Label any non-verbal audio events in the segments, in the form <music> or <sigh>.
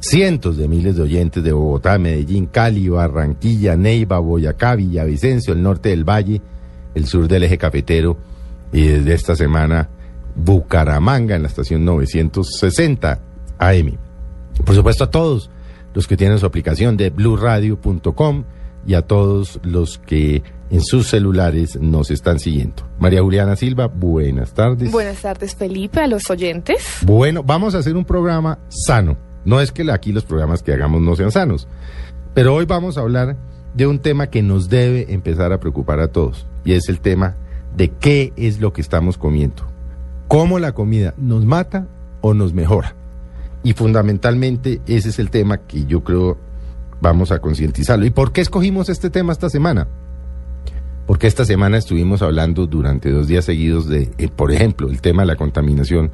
cientos de miles de oyentes de Bogotá, Medellín, Cali, Barranquilla, Neiva, Boyacá, Villavicencio, el norte del Valle, el sur del eje cafetero y desde esta semana Bucaramanga en la estación 960 AM. Por supuesto a todos los que tienen su aplicación de bluradio.com y a todos los que en sus celulares nos están siguiendo. María Juliana Silva, buenas tardes. Buenas tardes, Felipe, a los oyentes. Bueno, vamos a hacer un programa sano. No es que aquí los programas que hagamos no sean sanos, pero hoy vamos a hablar de un tema que nos debe empezar a preocupar a todos, y es el tema de qué es lo que estamos comiendo. ¿Cómo la comida nos mata o nos mejora? Y fundamentalmente ese es el tema que yo creo vamos a concientizarlo. ¿Y por qué escogimos este tema esta semana? Porque esta semana estuvimos hablando durante dos días seguidos de, eh, por ejemplo, el tema de la contaminación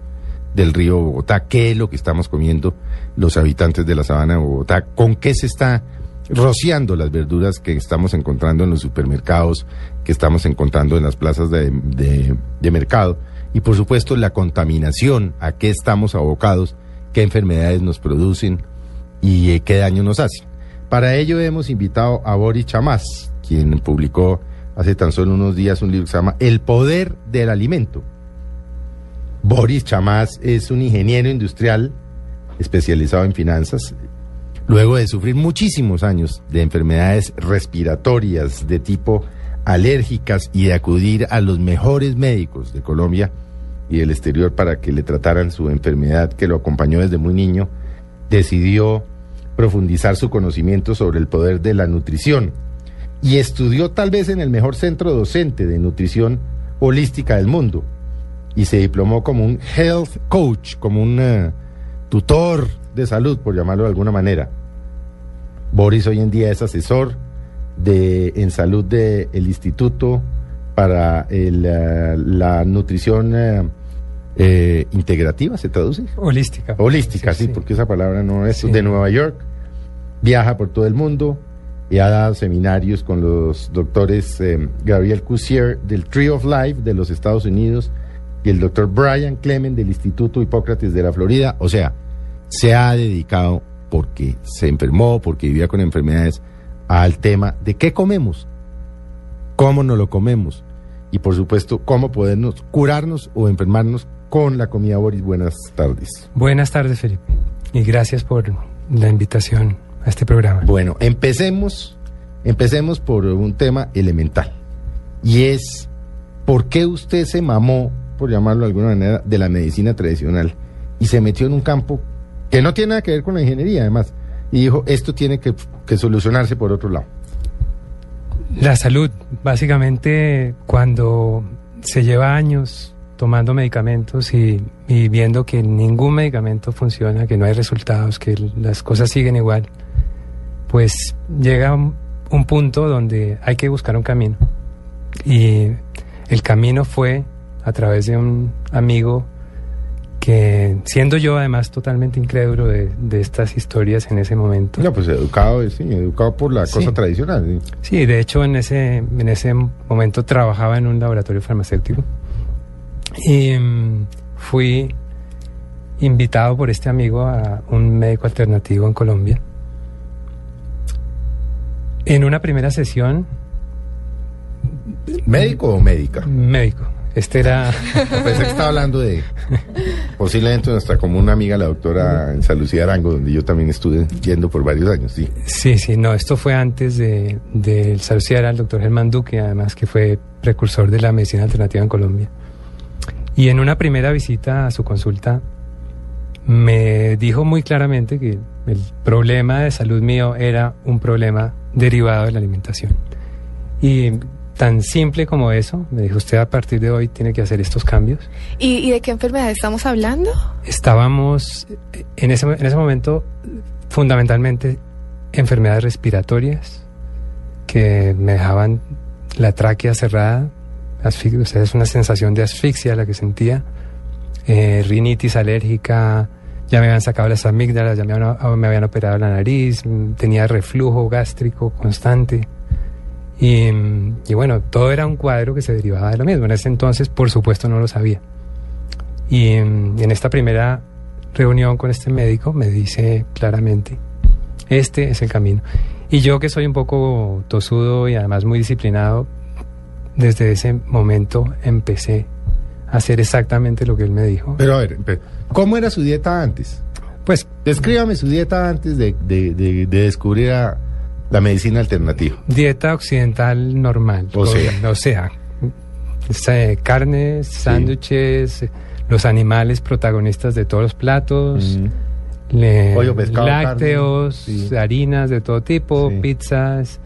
del río Bogotá, qué es lo que estamos comiendo los habitantes de la sabana de Bogotá, con qué se está rociando las verduras que estamos encontrando en los supermercados, que estamos encontrando en las plazas de, mercado, y por supuesto la contaminación, a qué estamos abocados, qué enfermedades nos producen y eh, qué daño nos hacen. Para ello hemos invitado a Boris Chamás, quien publicó hace tan solo unos días un libro que se llama El poder del alimento. Boris Chamás es un ingeniero industrial especializado en finanzas. Luego de sufrir muchísimos años de enfermedades respiratorias de tipo alérgicas y de acudir a los mejores médicos de Colombia y del exterior para que le trataran su enfermedad que lo acompañó desde muy niño, decidió profundizar su conocimiento sobre el poder de la nutrición y estudió tal vez en el mejor centro docente de nutrición holística del mundo y se diplomó como un health coach, como un uh, tutor de salud, por llamarlo de alguna manera. Boris hoy en día es asesor de, en salud del Instituto para el, uh, la Nutrición eh, Integrativa, ¿se traduce? Holística. Holística, sí, sí, porque esa palabra no es sí. de Nueva York. Viaja por todo el mundo y ha dado seminarios con los doctores eh, Gabriel Cusier del Tree of Life de los Estados Unidos, y el doctor Brian Clement del Instituto Hipócrates de la Florida. O sea, se ha dedicado porque se enfermó, porque vivía con enfermedades, al tema de qué comemos, cómo nos lo comemos y por supuesto cómo podernos curarnos o enfermarnos con la comida Boris. Buenas tardes. Buenas tardes, Felipe. Y gracias por la invitación a este programa. Bueno, empecemos, empecemos por un tema elemental. Y es, ¿por qué usted se mamó por llamarlo de alguna manera, de la medicina tradicional y se metió en un campo que no tiene nada que ver con la ingeniería, además, y dijo, esto tiene que, que solucionarse por otro lado. La salud, básicamente, cuando se lleva años tomando medicamentos y, y, viendo que ningún medicamento funciona, que no hay resultados, que las cosas siguen igual, pues llega un, un punto donde hay que buscar un camino. Y el camino fue a través de un amigo que, siendo yo además totalmente incrédulo de, de estas historias en ese momento. No, pues educado, sí, educado por la sí. cosa tradicional. Sí. sí, de hecho en ese, en ese momento trabajaba en un laboratorio farmacéutico y um, fui invitado por este amigo a un médico alternativo en Colombia. En una primera sesión... ¿Médico o médica? Médico Este era... <laughs> Pensé que estaba hablando de posiblemente nuestra común amiga, la doctora Lucía Arango, donde yo también estuve yendo por varios años, sí. Sí, sí, no, esto fue antes de, de Salucía, era el doctor Germán Duque, además que fue precursor de la medicina alternativa en Colombia. Y en una primera visita a su consulta me dijo muy claramente que el problema de salud mío era un problema derivado de la alimentación. Y tan simple como eso, me dijo usted a partir de hoy tiene que hacer estos cambios. ¿Y, de qué enfermedad estamos hablando? Estábamos en ese, en ese momento fundamentalmente enfermedades respiratorias que me dejaban la tráquea cerrada, o sea, es una sensación de asfixia la que sentía, eh, rinitis alérgica, ya me habían sacado las amígdalas, ya me habían, operado la nariz, tenía reflujo gástrico constante. Y, bueno, todo era un cuadro que se derivaba de lo mismo. En ese entonces, por supuesto, no lo sabía. Y en esta primera reunión con este médico me dice claramente, este es el camino. Y yo que soy un poco tosudo y además muy disciplinado, desde ese momento empecé a hacer exactamente lo que él me dijo. Pero a ver, ¿cómo era su dieta antes? Pues descríbame su dieta antes de, descubrir la medicina alternativa. Dieta occidental normal. O sea, o sea carnes, sándwiches, los animales protagonistas de todos los platos. lácteos, harinas de todo tipo, pizzas,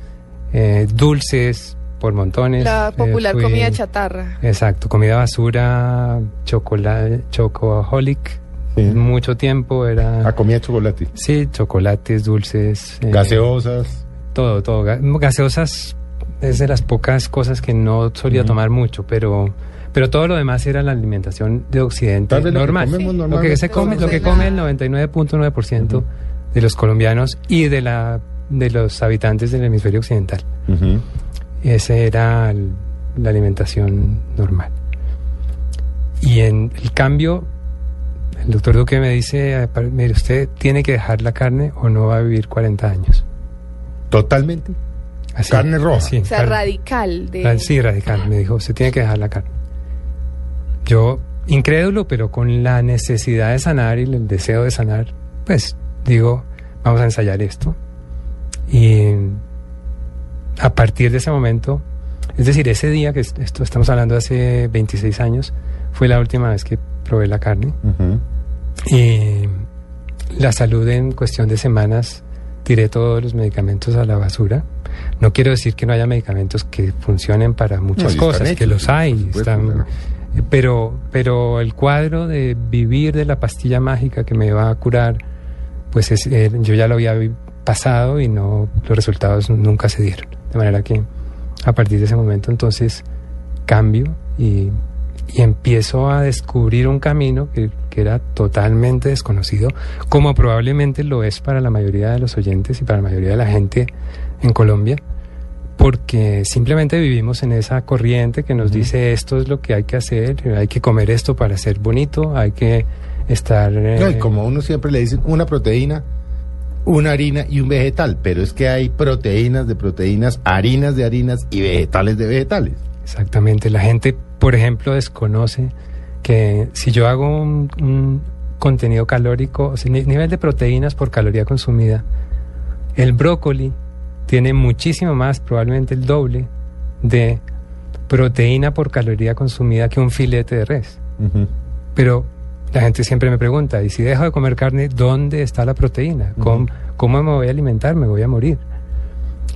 eh, dulces, por montones. La popular eh, comida chatarra. Exacto, comida basura, chocolate, chocoholic. Mucho tiempo era... Ah, comía chocolate. Sí, chocolates, dulces. Eh, Gaseosas. Todo, todo. Gaseosas es de las pocas cosas que no solía tomar mucho, pero pero todo lo demás era la alimentación de Occidente normal. Lo que, se come, lo que come el 99.9% de los colombianos y de la de los habitantes del hemisferio occidental. Esa era la alimentación normal. Y en el cambio, el doctor Duque me dice, mire, usted tiene que dejar la carne o no va a vivir 40 años. ¿Totalmente? carne roja. o sea, radical. De... Sí, radical. Me dijo, usted tiene que dejar la carne. Yo, incrédulo, pero con la necesidad de sanar y el deseo de sanar, pues digo, vamos a ensayar esto. Y a partir de ese momento, es decir, ese día que esto estamos hablando hace 26 años, fue la última vez que probé la carne. Y la salud en cuestión de semanas, tiré todos los medicamentos a la basura. No quiero decir que no haya medicamentos que funcionen para muchas cosas, que los hay, están, pero, pero el cuadro de vivir de la pastilla mágica que me va a curar, pues eh, yo ya lo había pasado y no los resultados nunca se dieron. De manera que a partir de ese momento entonces cambio y, empiezo a descubrir un camino que, era totalmente desconocido, como probablemente lo es para la mayoría de los oyentes y para la mayoría de la gente en Colombia, porque simplemente vivimos en esa corriente que nos dice esto es lo que hay que hacer, hay que comer esto para ser bonito, hay que estar... No, y eh, como uno siempre le dice, una proteína una harina y un vegetal, pero es que hay proteínas de proteínas, harinas de harinas y vegetales de vegetales. Exactamente, la gente, por ejemplo, desconoce que si yo hago un, contenido calórico, o sea, nivel de proteínas por caloría consumida, el brócoli tiene muchísimo más, probablemente el doble, de proteína por caloría consumida que un filete de res. Pero la gente siempre me pregunta, ¿y si dejo de comer carne, dónde está la proteína? ¿Cómo, ¿Cómo, me voy a alimentar? Me voy a morir.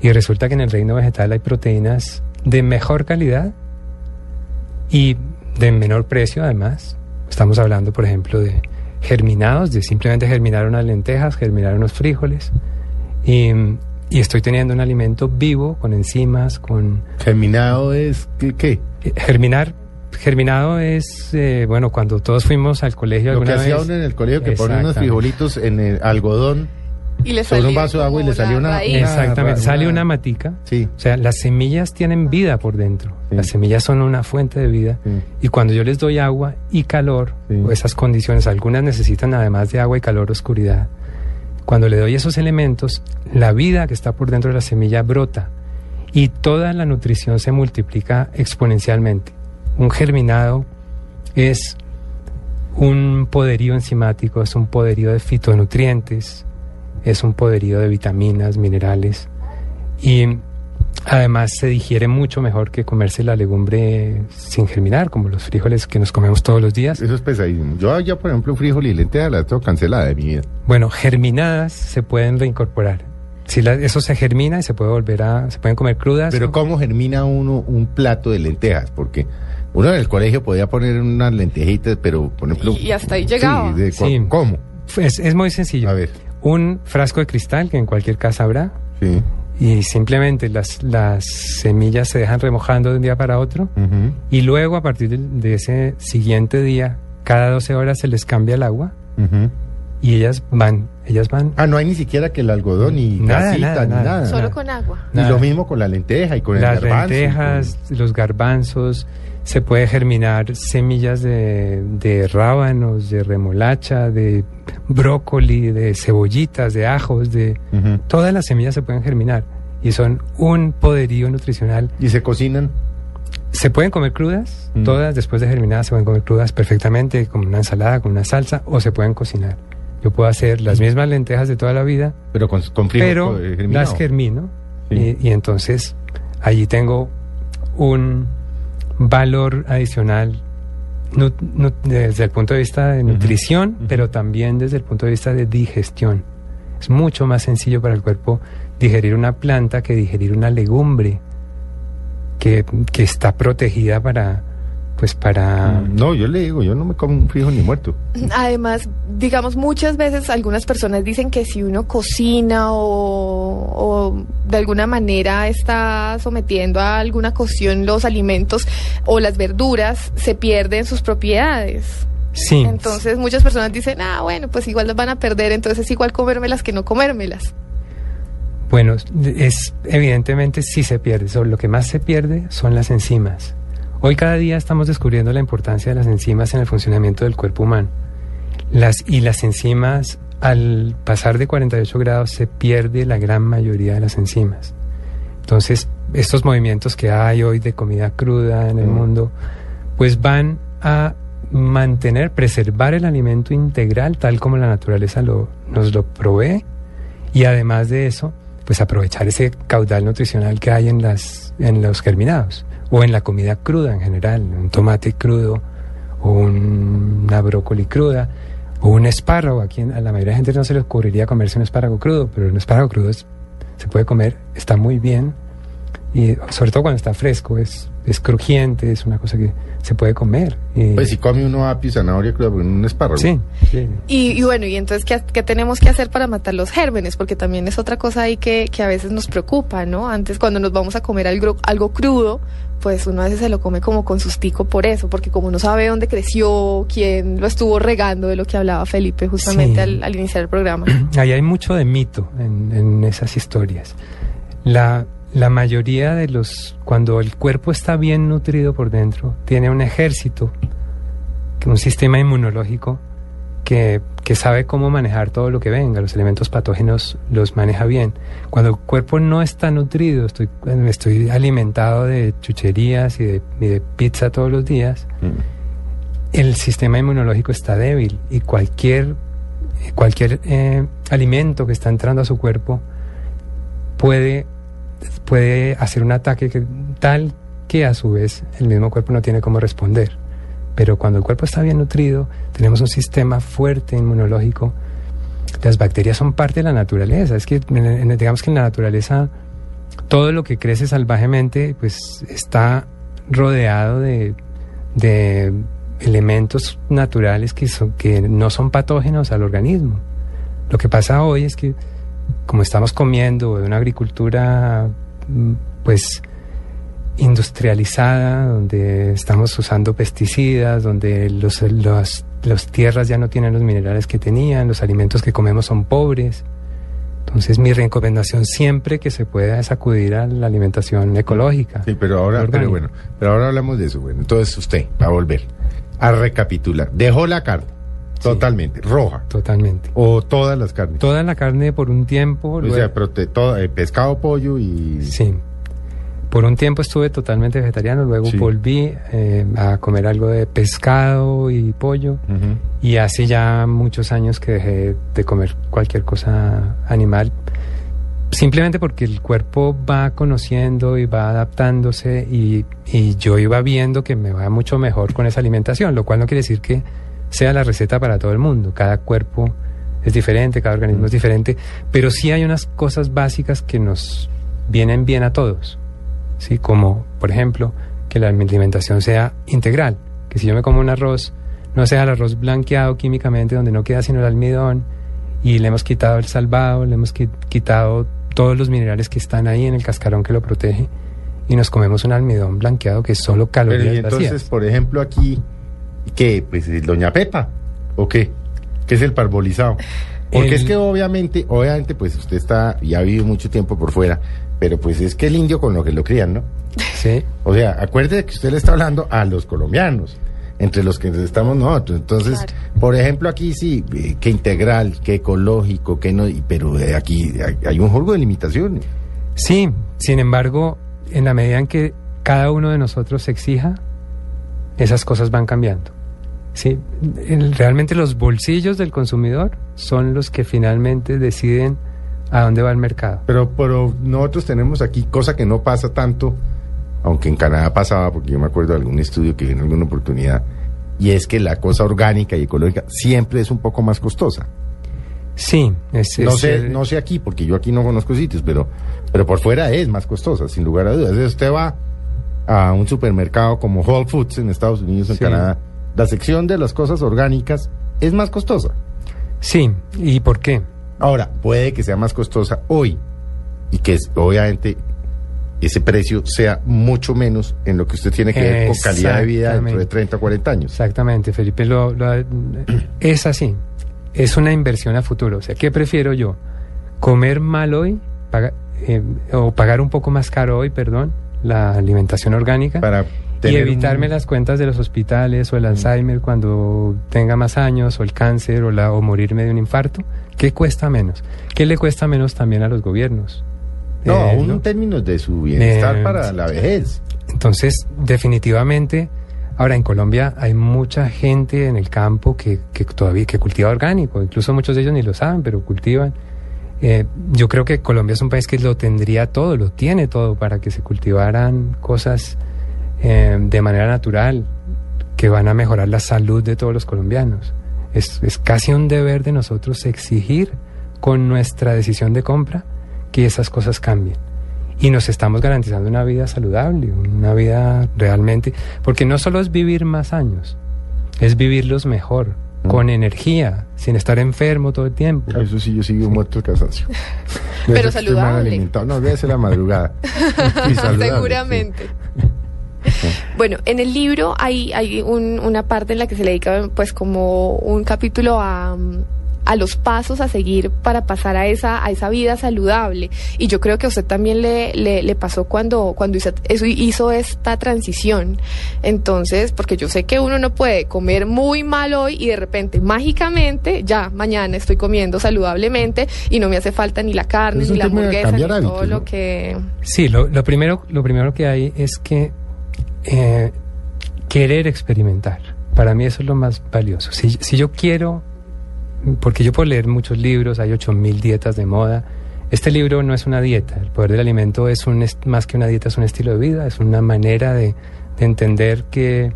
Y resulta que en el reino vegetal hay proteínas de mejor calidad y de menor precio además. Estamos hablando, por ejemplo, de germinados, de simplemente germinar unas lentejas, germinar unos frijoles. Y, y estoy teniendo un alimento vivo, con enzimas, con... ¿Germinado es qué? qué? Germinar germinado es, eh, bueno, cuando todos fuimos al colegio. Lo que hacía uno en el colegio, que ponía unos frijolitos en el algodón. Y le sobre un vaso de agua y le salió una, Exactamente, sale una matica. Sí. O sea, las semillas tienen vida por dentro. Las semillas son una fuente de vida. Y cuando yo les doy agua y calor, o esas condiciones, algunas necesitan además de agua y calor, oscuridad. Cuando le doy esos elementos, la vida que está por dentro de la semilla brota y toda la nutrición se multiplica exponencialmente. un germinado es un poderío enzimático, es un poderío de fitonutrientes, es un poderío de vitaminas, minerales y además se digiere mucho mejor que comerse la legumbre sin germinar, como los frijoles que nos comemos todos los días. Eso es pesadísimo. Yo ya, por ejemplo, frijol y lenteja la tengo cancelada de mi vida. Bueno, germinadas se pueden reincorporar. Si la- eso se germina y se puede volver a, se pueden comer crudas. Pero o- ¿cómo germina uno un plato de lentejas? Porque uno en el colegio podía poner unas lentejitas, pero por ejemplo... Y hasta ahí llegaba. Sí, de cu- Sí. ¿Cómo? es, es muy sencillo. A ver. Un frasco de cristal que en cualquier casa habrá Sí. y simplemente las, las semillas se dejan remojando de un día para otro y luego a partir de, de ese siguiente día, cada 12 horas se les cambia el agua y ellas van, ellas van. Ah, no hay ni siquiera que el algodón, ni Nada, grasita, nada, ni nada. nada. Solo con agua. Y lo mismo con la lenteja y con las el garbanzo. y lentejas, los garbanzos, se puede germinar semillas de, de rábanos, de remolacha, de brócoli, de cebollitas, de ajos, de todas las semillas se pueden germinar y son un poderío nutricional. Y se cocinan. Se pueden comer crudas, todas después de germinadas se pueden comer crudas perfectamente, con una ensalada, con una salsa, o se pueden cocinar. Yo puedo hacer las mismas lentejas de toda la vida, Pero con, con pero eh, germinado. las germino Sí. y, y entonces allí tengo un valor adicional nu- nu- desde el punto de vista de nutrición, pero también desde el punto de vista de digestión. Es mucho más sencillo para el cuerpo digerir una planta que digerir una legumbre que, que está protegida para pues para Mm, No, yo le digo, yo no me como un frijol ni muerto. Además, digamos, muchas veces algunas personas dicen que si uno cocina o, o de alguna manera está sometiendo a alguna cocción los alimentos o las verduras, se pierden sus propiedades. sí Entonces muchas personas dicen, ah, bueno, pues igual las van a perder, entonces es igual comérmelas que no comérmelas. Bueno, es evidentemente sí se pierde. So, lo que más se pierde son las enzimas. Hoy cada día estamos descubriendo la importancia de las enzimas en el funcionamiento del cuerpo humano. Las, y las enzimas, al pasar de 48 grados, se pierde la gran mayoría de las enzimas. Entonces, estos movimientos que hay hoy de comida cruda en el Mm. mundo, pues van a mantener, preservar el alimento integral tal como la naturaleza lo, nos lo provee y además de eso, pues aprovechar ese caudal nutricional que hay en, las, en los germinados o en la comida cruda en general, un tomate crudo o un- una brócoli cruda o un espárrago. Aquí a la mayoría de gente no se le ocurriría comerse un espárrago crudo, pero un espárrago crudo se puede comer, está muy bien y sobre todo cuando está fresco, es, es crujiente, es una cosa que se puede comer. y- Pues si come uno apio y zanahoria cruda, un espárrago. sí, sí. Y, y bueno, y entonces, ¿qué, qué tenemos que hacer para matar los gérmenes? Porque también es otra cosa ahí que, que a veces nos preocupa, ¿no? Antes, cuando nos vamos a comer algo, algo crudo, pues uno a veces se lo come como con sustico por eso, porque como no sabe dónde creció, quién lo estuvo regando, de lo que hablaba Felipe justamente Sí. al, al iniciar el programa. <clears throat> Ahí hay mucho de mito en, en esas historias. La, la mayoría de los, cuando el cuerpo está bien nutrido por dentro, tiene un ejército, un sistema inmunológico que, que sabe cómo manejar todo lo que venga, los elementos patógenos los maneja bien. Cuando el cuerpo no está nutrido, estoy, estoy alimentado de chucherías y de, y de pizza todos los días, Mm. el sistema inmunológico está débil y cualquier, cualquier eh, alimento que está entrando a su cuerpo puede, puede hacer un ataque que- tal que a su vez el mismo cuerpo no tiene cómo responder. Pero cuando el cuerpo está bien nutrido, tenemos un sistema fuerte inmunológico. Las bacterias son parte de la naturaleza. Es que digamos que en la naturaleza todo lo que crece salvajemente pues está rodeado de, de elementos naturales que, son, que no son patógenos al organismo. Lo que pasa hoy es que como estamos comiendo de una agricultura mm, pues industrializada, donde estamos usando pesticidas, donde los, los, tierras ya no tienen los minerales que tenían, los alimentos que comemos son pobres. Entonces mi recomendación siempre que se pueda es acudir a la alimentación ecológica. Sí, pero ahora, pero bueno, pero ahora hablamos de eso. Bueno, entonces usted va a volver a recapitular. Dejó la carne totalmente roja Totalmente. o todas las carnes. Toda la carne por un tiempo. o luego- sea, prote- todo, eh, pescado, pollo y Sí. por un tiempo estuve totalmente vegetariano, luego Sí. volví eh, a comer algo de pescado y pollo. Y hace ya muchos años que dejé de comer cualquier cosa animal, simplemente porque el cuerpo va conociendo y va adaptándose y, y yo iba viendo que me va mucho mejor con esa alimentación, lo cual no quiere decir que sea la receta para todo el mundo. Cada cuerpo es diferente, cada organismo es diferente, pero sí hay unas cosas básicas que nos vienen bien a todos, ¿sí? Como, por ejemplo, que la alimentación sea integral, que si yo me como un arroz, no sea el arroz blanqueado químicamente donde no queda sino el almidón y le hemos quitado el salvado, le hemos qui- quitado todos los minerales que están ahí en el cascarón que lo protege y nos comemos un almidón blanqueado que es solo Pero calorías y entonces, vacías. por ejemplo, aquí, ¿qué? Pues eh, Doña Pepa, ¿o qué? ¿Qué es el parbolizado? Porque El- es que obviamente, obviamente, pues usted está, ya ha vivido mucho tiempo por fuera, pero pues es que el indio con lo que lo crían, ¿no? Sí, O sea, acuérdese que usted le está hablando a los colombianos, entre los que estamos nosotros. Entonces, Claro. por ejemplo, aquí sí, eh, que integral, que ecológico, que no, y- pero eh, aquí hay, un juego de limitaciones. sí, sin embargo, en la medida en que cada uno de nosotros se exija, esas cosas van cambiando. Sí, realmente los bolsillos del consumidor son los que finalmente deciden a dónde va el mercado. Pero, pero nosotros tenemos aquí cosa que no pasa tanto, aunque en Canadá pasaba, porque yo me acuerdo de algún estudio que vi en alguna oportunidad, y es que la cosa orgánica y ecológica siempre es un poco más costosa. Sí, es, No sé, no sé aquí, porque yo aquí no conozco sitios, pero, pero por fuera es más costosa, sin lugar a dudas. Usted va a un supermercado como Whole Foods en Estados Unidos, en Sí. Canadá, la sección de las cosas orgánicas es más costosa. Sí, ¿y por qué? Ahora, puede que sea más costosa hoy y que obviamente ese precio sea mucho menos en lo que usted tiene que ver con calidad de vida dentro de Exactamente. 30 o 40 años. Exactamente, Felipe, lo, lo- es así. Es una inversión a futuro. O sea, ¿qué prefiero yo? ¿Comer mal hoy? paga- eh, o pagar un poco más caro hoy, perdón, la alimentación orgánica. Para y evitarme un- las cuentas de los hospitales o el Alzheimer cuando tenga más años o el cáncer o, la, o morirme de un infarto. ¿Qué cuesta menos? ¿Qué le cuesta menos también a los gobiernos? No, Eh, aún ¿no? en términos de su bienestar Eh, para la vejez. Entonces, definitivamente, ahora en Colombia hay mucha gente en el campo que, que todavía que cultiva orgánico, incluso muchos de ellos ni lo saben, pero cultivan. Eh, yo creo que Colombia es un país que lo tendría todo, lo tiene todo para que se cultivaran cosas eh, de manera natural que van a mejorar la salud de todos los colombianos. Es, es casi un deber de nosotros exigir con nuestra decisión de compra que esas cosas cambien y nos estamos garantizando una vida saludable, una vida realmente, porque no solo es vivir más años, es vivirlos mejor, con energía, sin estar enfermo todo el tiempo. Eso sí, yo sigo muerto de cansancio. <laughs> Pero saludable. alimentado. No, debe ser la madrugada. <laughs> Saludable, Seguramente. Bueno, en el libro hay, hay un- una parte en la que se le dedica pues como un capítulo a, a los pasos a seguir para pasar a esa, a esa vida saludable. Y yo creo que a usted también le, le, le pasó cuando, cuando hizo, eso hizo esta transición. Entonces, porque yo sé que uno no puede comer muy mal hoy y de repente, mágicamente, ya mañana estoy comiendo saludablemente y no me hace falta ni la carne, ni la hamburguesa, ni todo hábitos, lo ¿no? que... Sí, lo, lo primero, lo primero que hay es que eh, querer experimentar. Para mí eso es lo más valioso. Si, si yo quiero, porque yo puedo leer muchos libros, hay 8.000 dietas de moda. Este libro no es una dieta. El poder del alimento es un, más que una dieta, es un estilo de vida, es una manera de, de entender que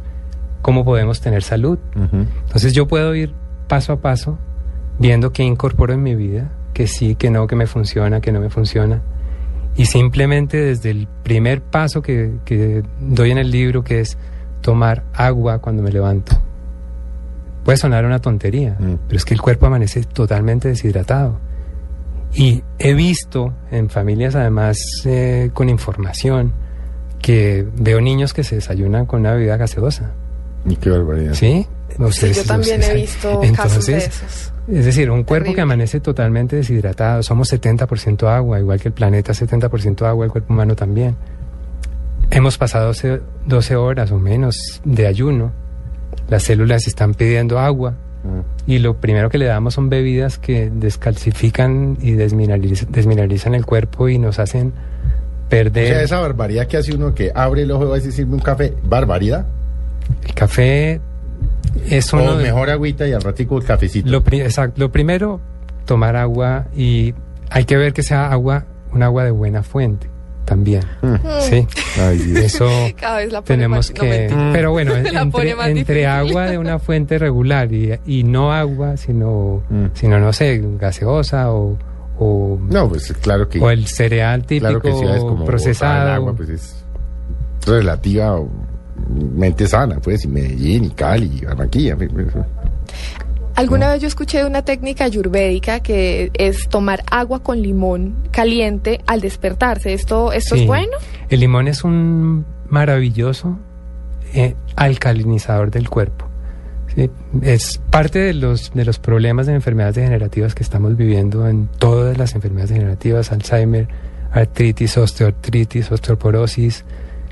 cómo podemos tener salud. Entonces yo puedo ir paso a paso viendo qué incorporo en mi vida, que sí, que no, que me funciona, que no me funciona. Y simplemente desde el primer paso que, que doy en el libro, que es tomar agua cuando me levanto. Puede sonar una tontería, Mm. pero es que el cuerpo amanece totalmente deshidratado. Y he visto en familias además eh, con información que veo niños que se desayunan con una bebida gaseosa. Y qué barbaridad. ¿Sí? Sí, yo también he visto casos de esos. Es decir, un cuerpo Terrible. que amanece totalmente deshidratado. Somos 70% agua, igual que el planeta 70% agua, el cuerpo humano también. Hemos pasado 12, 12 horas o menos de ayuno. Las células están pidiendo agua. Mm. Y lo primero que le damos son bebidas que descalcifican y desmineraliz- desmineralizan el cuerpo y nos hacen O perder sea, esa barbaridad que hace uno que abre el ojo y va a decirme un café, barbaridad. el café. Es O uno de- mejor agüita y al ratico el cafecito. Lo, pri- exacto, lo primero, tomar agua y hay que ver que sea agua, un agua de buena fuente también. Sí, Ay, eso <laughs> Cada vez la pone tenemos más- no, que... mentira. pero bueno, <laughs> entre, entre agua de una fuente regular y, y no agua, sino, Mm. sino, no sé, gaseosa o, o, No, pues claro que, o el cereal típico claro que ciudades como Bogotá, el procesado. agua pues es relativamente sana, pues, y Medellín, y Cali, y Barranquilla. pues, Alguna vez yo escuché de una técnica ayurvédica que es tomar agua con limón caliente al despertarse. ¿Esto, esto Sí. es bueno? El limón es un maravilloso eh, alcalinizador del cuerpo. ¿sí? Es parte de los, de los problemas de enfermedades degenerativas que estamos viviendo en todas las enfermedades degenerativas, Alzheimer, artritis, osteoartritis, osteoporosis,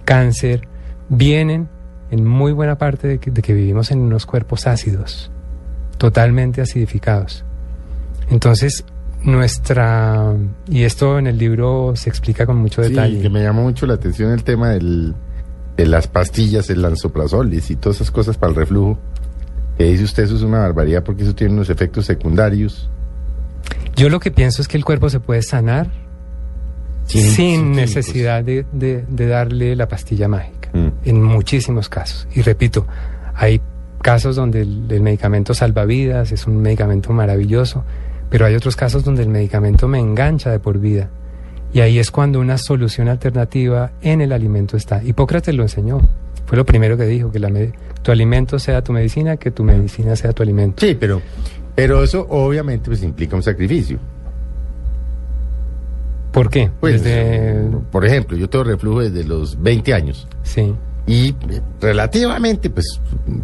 cáncer, vienen en muy buena parte de que, de que vivimos en unos cuerpos ácidos, totalmente acidificados. Entonces, nuestra, y esto en el libro se explica con mucho Sí, detalle. que me llamó mucho la atención el tema del, de las pastillas, el lanzoprazolis y todas esas cosas para el reflujo. Que dice usted, eso es una barbaridad porque eso tiene unos efectos secundarios. Yo lo que pienso es que el cuerpo se puede sanar Sin- necesidad de, de- de darle la pastilla mágica, Mm. en muchísimos casos. Y repito, hay casos donde el, el medicamento salva vidas, es un medicamento maravilloso, pero hay otros casos donde el medicamento me engancha de por vida. Y ahí es cuando una solución alternativa en el alimento está. Hipócrates lo enseñó. Fue lo primero que dijo, que la tu alimento sea tu medicina, que tu medicina sea tu alimento. Sí, pero, pero eso obviamente pues implica un sacrificio. ¿Por qué? Pues, Desde- por ejemplo, yo tengo reflujo desde los 20 años. Sí. Y eh, relativamente, pues,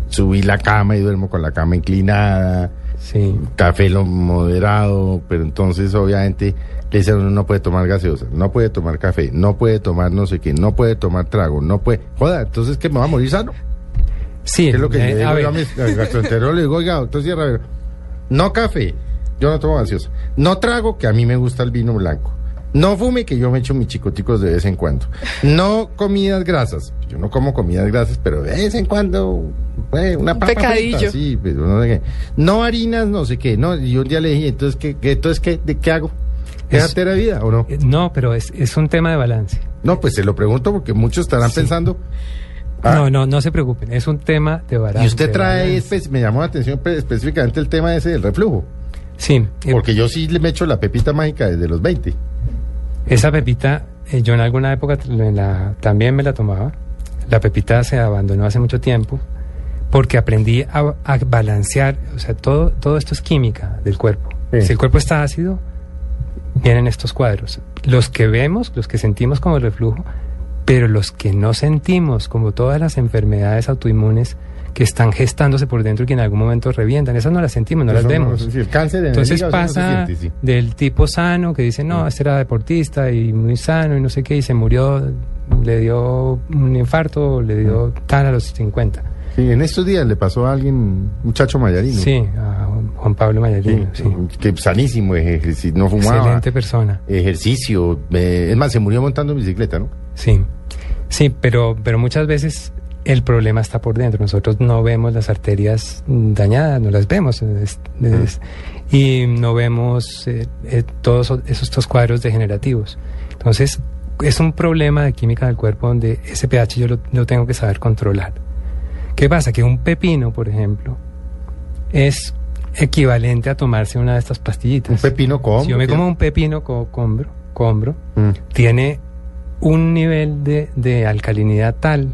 subí la cama y duermo con la cama inclinada, Sí. café lo moderado, pero entonces obviamente le dicen uno no puede tomar gaseosa, no puede tomar café, no puede tomar no sé qué, no puede tomar trago, no puede... Joda, entonces que me va a morir sano. Sí, ¿Qué es lo que eh, yo a digo gastroenterólogo? Le digo, oiga, doctor Sierra, no café, yo no tomo gaseosa, no trago, que a mí me gusta el vino blanco, no fume, que yo me echo mis chicoticos de vez en cuando, no comidas grasas, yo no como comidas grasas, pero de vez en cuando, pues, una Un papa frita, pecadillo. sí, pero no sé qué, no harinas, no sé qué, no, y un día le dije, entonces, ¿qué, qué, entonces, qué, de, qué hago? ¿Es de vida o no? eh, no, pero es, es un tema de balance. No, pues se lo pregunto porque muchos estarán Sí. pensando... ah, No, no, no se preocupen, es un tema de balance. y usted trae, me llamó la atención pe- específicamente el tema ese del reflujo. Sí, eh, Porque yo sí le me echo la pepita mágica desde los 20. Esa pepita, eh, yo en alguna época la- también me la tomaba. La pepita se abandonó hace mucho tiempo porque aprendí a, a balancear, o sea, todo, todo esto es química del cuerpo. Sí. Si el cuerpo está ácido, vienen estos cuadros. Los que vemos, los que sentimos como el reflujo, pero los que no sentimos, como todas las enfermedades autoinmunes que están gestándose por dentro y que en algún momento revientan, esas no las sentimos, no las vemos. el cáncer en Entonces no pasa siente, sí. del tipo sano que dice, no, este era deportista y muy sano y no sé qué, y se murió, le dio un infarto, le dio tal a los 50. Sí, en estos días le pasó a alguien, muchacho mayarino. Sí, a Juan Pablo Mayarino, sí. que sanísimo, ejerci- no fumaba. Excelente persona. Ejercicio, eh, es más, se murió montando en bicicleta, ¿no? Sí, sí, pero, pero muchas veces el problema está por dentro. Nosotros no vemos las arterias mm, dañadas, no las vemos. es- es- y no vemos eh, eh, todos esos, estos cuadros degenerativos. Entonces, es un problema de química del cuerpo donde ese pH yo lo, lo tengo que saber controlar. ¿Qué pasa? Que un pepino, por ejemplo, es equivalente a tomarse una de estas pastillitas. Un pepino con. Si yo me como un pepino co- combro, combro Mm. tiene un nivel de, de alcalinidad tal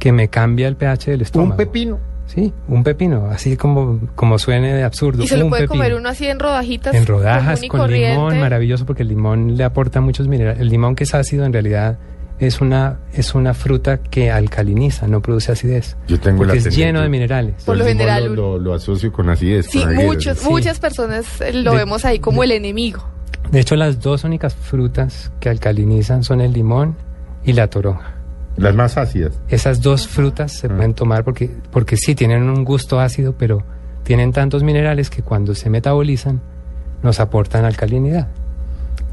que me cambia el pH del estómago. Un pepino. Sí, un pepino, así como, como suene de absurdo. Y se lo un puede pepino. comer uno así en rodajitas. En rodajas común y con corriente. limón, maravilloso porque el limón le aporta muchos minerales. El limón que es ácido en realidad es una, es una fruta que alcaliniza, no produce acidez. Yo tengo porque la es tendencia. lleno de minerales. Por lo general, Lo, lo- lo asocio con acidez. Sí, con muchos, Sí. muchas personas eh, lo De- vemos ahí como el enemigo. De hecho, las dos únicas frutas que alcalinizan son el limón y la toronja. Las más ácidas. Esas dos frutas se Mm. pueden tomar porque, porque sí tienen un gusto ácido, pero tienen tantos minerales que cuando se metabolizan nos aportan alcalinidad.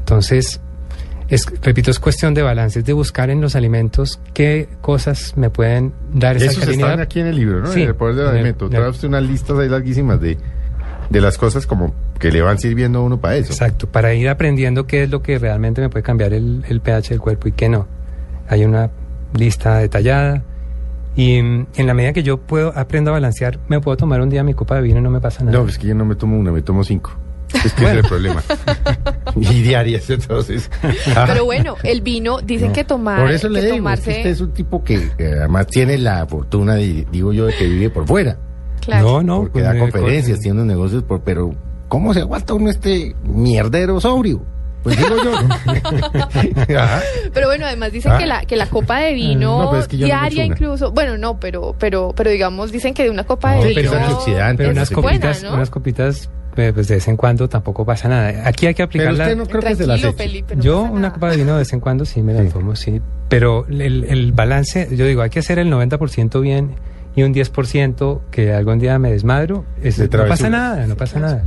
Entonces, Es, repito, es cuestión de balance, es de buscar en los alimentos qué cosas me pueden dar esa Esos alcalinidad. están aquí en el libro, ¿no? Sí, en el poder del en el- alimento. Trae usted unas listas ahí larguísimas de, de las cosas como que le van sirviendo a uno para eso. Exacto, para ir aprendiendo qué es lo que realmente me puede cambiar el, el pH del cuerpo y qué no. Hay una lista detallada y en la medida que yo puedo aprendo a balancear, me puedo tomar un día mi copa de vino y no me pasa nada. No, es que yo no me tomo una, me tomo cinco. Es que ese es el problema. <laughs> y diarias, entonces. <laughs> Pero bueno, el vino, dicen no. que tomar, Por eso le digo, tomarse, es que usted es un tipo que eh, además tiene la fortuna, de, digo yo, de que vive por fuera. claro. no, no, porque pues da conferencias, tiene negocios, por, pero ¿cómo se aguanta uno este mierdero sobrio? Pues digo yo. <laughs> Ajá. Pero bueno, además dicen Ah. que la que la copa de vino No, pero es que yo no me diaria incluso, bueno, no, pero pero pero digamos dicen que de una copa No, de pero vino Pero es unas buena, copitas, ¿no? unas copitas, eh, pues de vez en cuando tampoco pasa nada. Aquí hay que Pero aplicarla. usted no creo que se las. Felipe, yo una copa de vino de vez en cuando sí me la Sí. tomo, sí. Pero el, el balance, yo digo, hay que hacer el 90% bien y un 10% que algún día me desmadro. es- De no pasa nada, no pasa nada.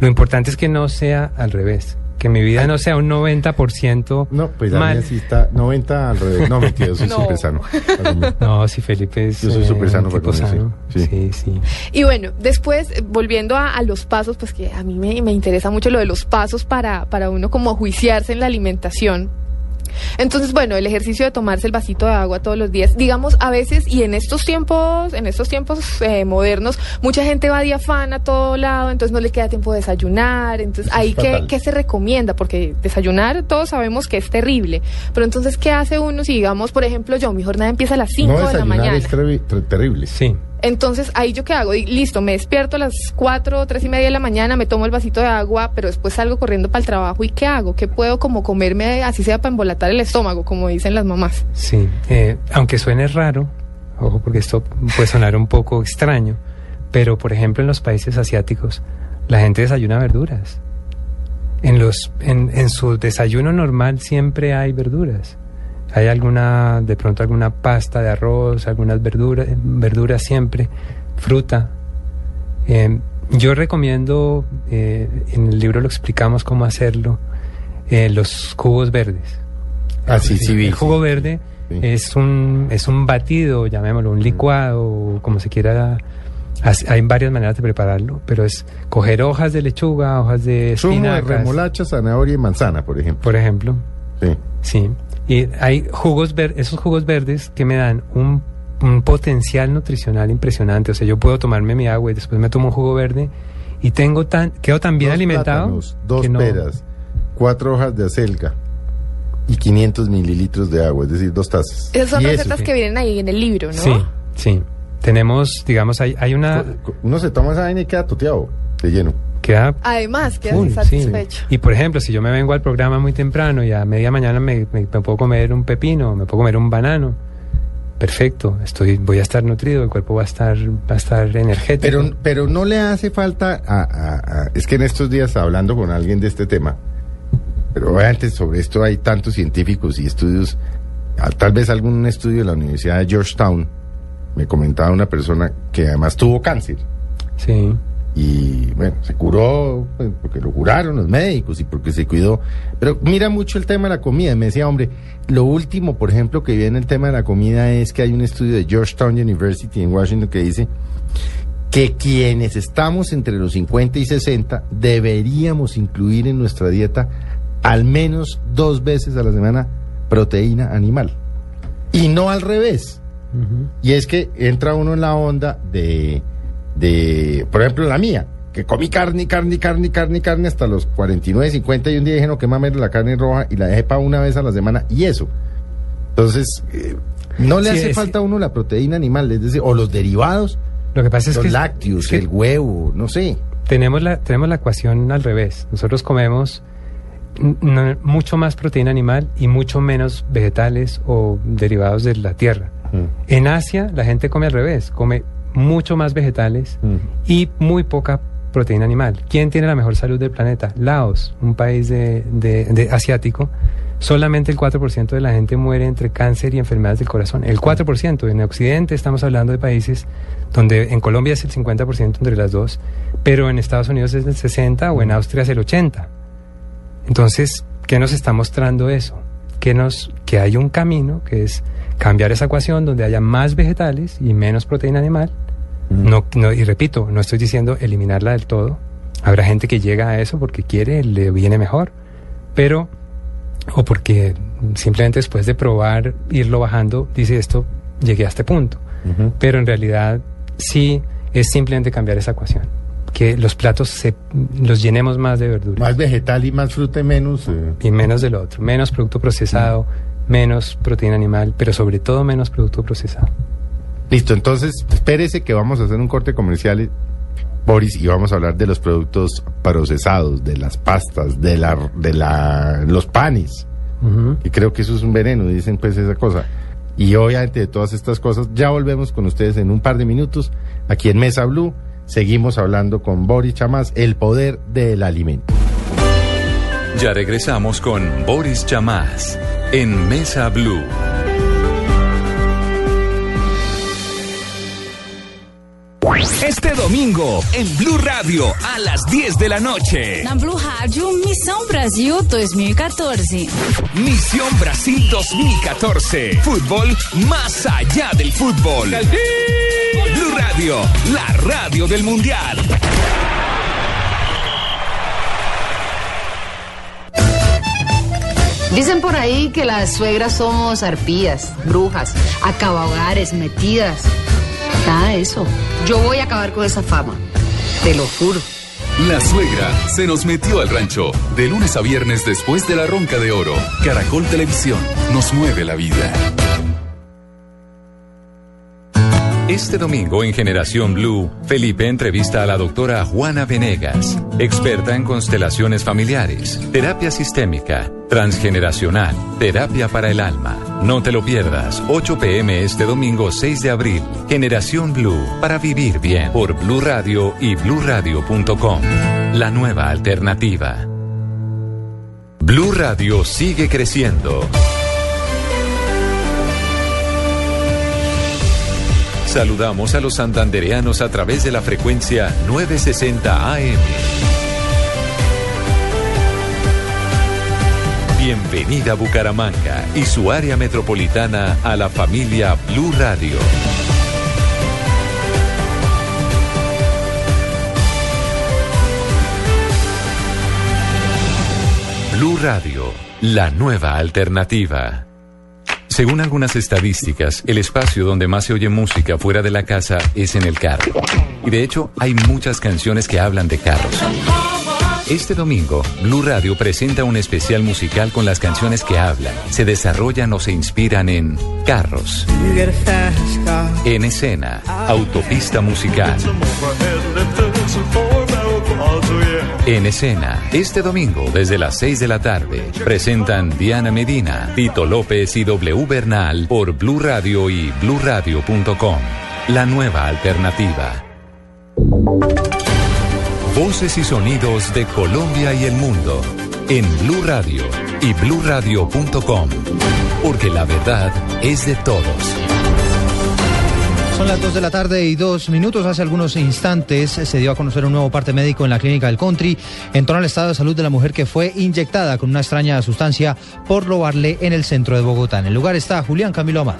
Lo importante es que no sea al revés. Que mi vida no sea un 90% No, pues mal. sí está 90 al revés. No, mentira, yo soy <laughs> No. súper sano. <laughs> No, si Felipe es Yo soy eh, súper sano un para comer, sí. sano. Sí. sí, sí. Y bueno, después, eh, volviendo a, a los pasos, pues que a mí me, me interesa mucho lo de los pasos para, para uno como juiciarse en la alimentación. Entonces, bueno, el ejercicio de tomarse el vasito de agua todos los días, digamos, a veces, y en estos tiempos, en estos tiempos eh, modernos, mucha gente va de afán a todo lado, entonces no le queda tiempo de desayunar, entonces ahí qué, fatal. qué se recomienda, porque desayunar todos sabemos que es terrible, pero entonces, ¿qué hace uno si, digamos, por ejemplo, yo, mi jornada empieza a las 5 No de la mañana? es terri- ter- terrible. Sí. Entonces, ahí yo qué hago, Y listo, me despierto a las 4 o 3 y media de la mañana, me tomo el vasito de agua, pero después salgo corriendo para el trabajo y ¿qué hago? ¿Qué puedo como comerme, así sea para embolatar el estómago, como dicen las mamás? Sí, eh, aunque suene raro, ojo, porque esto puede sonar un poco extraño, pero por ejemplo en los países asiáticos la gente desayuna verduras. En, los, en su desayuno normal siempre hay verduras. Hay alguna, de pronto alguna pasta de arroz, algunas verduras, verduras siempre, fruta. Eh, yo recomiendo, eh, en el libro lo explicamos cómo hacerlo, eh, los jugos verdes. Ah, sí, sí, El sí. jugo verde Sí. es un es un batido, llamémoslo, un licuado, como se quiera. Hay varias maneras de prepararlo, pero es coger hojas de lechuga, hojas de Zumo de espinacas, remolacha, zanahoria y manzana, por ejemplo. por ejemplo. Sí. Sí. Y hay jugos ver esos jugos verdes que me dan un, un potencial nutricional impresionante. O sea, yo puedo tomarme mi agua y después me tomo un jugo verde y tengo tan quedo tan bien Dos alimentado plátanos, dos no- peras, cuatro hojas de acelga y 500 mililitros de agua, es decir, dos tazas. Esas son Y eso, recetas sí. que vienen ahí en el libro, ¿no? Sí, sí. Tenemos, digamos, hay, hay una Uno se toma esa vaina y queda toteado, de lleno. Queda Además, Full, sí. satisfecho. Y por ejemplo, si yo me vengo al programa muy temprano y a media mañana me, me- me puedo comer un pepino, me puedo comer un banano, perfecto, estoy, voy a estar nutrido, el cuerpo va a estar, va a estar energético. Pero, pero no le hace falta a, a- a- Es que en estos días, hablando con alguien de este tema, pero antes sobre esto hay tantos científicos y estudios, tal vez algún estudio de la Universidad de Georgetown, me comentaba una persona que además tuvo cáncer. sí, y bueno, se curó pues, porque lo curaron los médicos y porque se cuidó. Pero mira mucho el tema de la comida. Me decía, hombre, lo último, por ejemplo, que viene el tema de la comida es que hay un estudio de Georgetown University en Washington que dice que quienes estamos entre los 50 y 60 deberíamos incluir en nuestra dieta al menos dos veces a la semana proteína animal. Y no al revés. Y es que entra uno en la onda de, de, por ejemplo, la mía, que comí carne, carne, carne, carne, carne hasta los 49, 50 y un día dije, no, que mames la carne roja y la dejé para una vez a la semana y eso. Entonces, eh, no le Sí, hace es- falta a uno la proteína animal, es decir, o los derivados, Lo que pasa es los que, lácteos, es que el huevo, no sé. tenemos, la, tenemos la ecuación al revés. Nosotros comemos no- mucho más proteína animal y mucho menos vegetales o derivados de la tierra. En Asia la gente come al revés, come mucho más vegetales Mm. y muy poca proteína animal. ¿Quién tiene la mejor salud del planeta? Laos, un país de, de- de asiático. Solamente el 4% de la gente muere entre cáncer y enfermedades del corazón. El 4%. En Occidente estamos hablando de países donde en Colombia es el 50% entre las dos, pero en Estados Unidos es el 60% o en Austria es el 80%. Entonces, ¿qué nos está mostrando eso? Que, nos, que hay un camino que es cambiar esa ecuación donde haya más vegetales y menos proteína animal. No, no, y repito, no estoy diciendo eliminarla del todo. Habrá gente que llega a eso porque quiere, le viene mejor, pero o porque simplemente después de probar irlo bajando dice esto llegué a este punto. Pero en realidad sí es simplemente cambiar esa ecuación. Que los platos se, los llenemos más de verduras. Más vegetal y más fruta y menos... eh, Y menos del otro. Menos producto procesado, menos proteína animal, pero sobre todo menos producto procesado. Listo, entonces espérese que vamos a hacer un corte comercial, Boris, y vamos a hablar de los productos procesados, de las pastas, de la, de la, los panes. Y creo que eso es un veneno, dicen pues esa cosa. Y obviamente de todas estas cosas, ya volvemos con ustedes en un par de minutos aquí en Mesa Blue. Seguimos hablando con Boris Chamás, el poder del alimento. Ya regresamos con Boris Chamás en Mesa Blue. Este domingo en Blue Radio a las 10 de la noche. Na Blue Rádio, Missão Brasil 2014. Misión Brasil 2014. Fútbol más allá del fútbol. Blue Radio, la radio del mundial. Dicen por ahí que las suegras somos arpías, brujas, acabahogares, metidas. Nada de eso. Yo voy a acabar con esa fama. Te lo juro. La suegra se nos metió al rancho. De lunes a viernes después de la ronca de oro. Caracol Televisión nos mueve la vida. Este domingo en Generación Blue, Felipe entrevista a la doctora Juana Venegas, experta en constelaciones familiares, terapia sistémica, transgeneracional, terapia para el alma. No te lo pierdas, 8 pm este domingo 6 de abril. Generación Blue, para vivir bien, por Blue Radio y bluradio.com. La nueva alternativa. Blue Radio sigue creciendo. Saludamos a los santandereanos a través de la frecuencia 960 AM. Bienvenida Bucaramanga y su área metropolitana a la familia Blue Radio. Blue Radio, la nueva alternativa. Según algunas estadísticas, el espacio donde más se oye música fuera de la casa es en el carro. Y de hecho, hay muchas canciones que hablan de carros. Este domingo, Blue Radio presenta un especial musical con las canciones que hablan, se desarrollan o se inspiran en carros. En escena, autopista musical. En escena, este domingo desde las 6 de la tarde, presentan Diana Medina, Tito López y W Bernal por Blue Radio y bluradio.com. La nueva alternativa. Voces y sonidos de Colombia y el mundo en Blue Radio y bluradio.com. Porque la verdad es de todos. Son las 2 de la tarde y dos minutos. Hace algunos instantes se dio a conocer un nuevo parte médico en la clínica del Country en torno al estado de salud de la mujer que fue inyectada con una extraña sustancia por robarle en el centro de Bogotá. En el lugar está Julián Camilo Amado.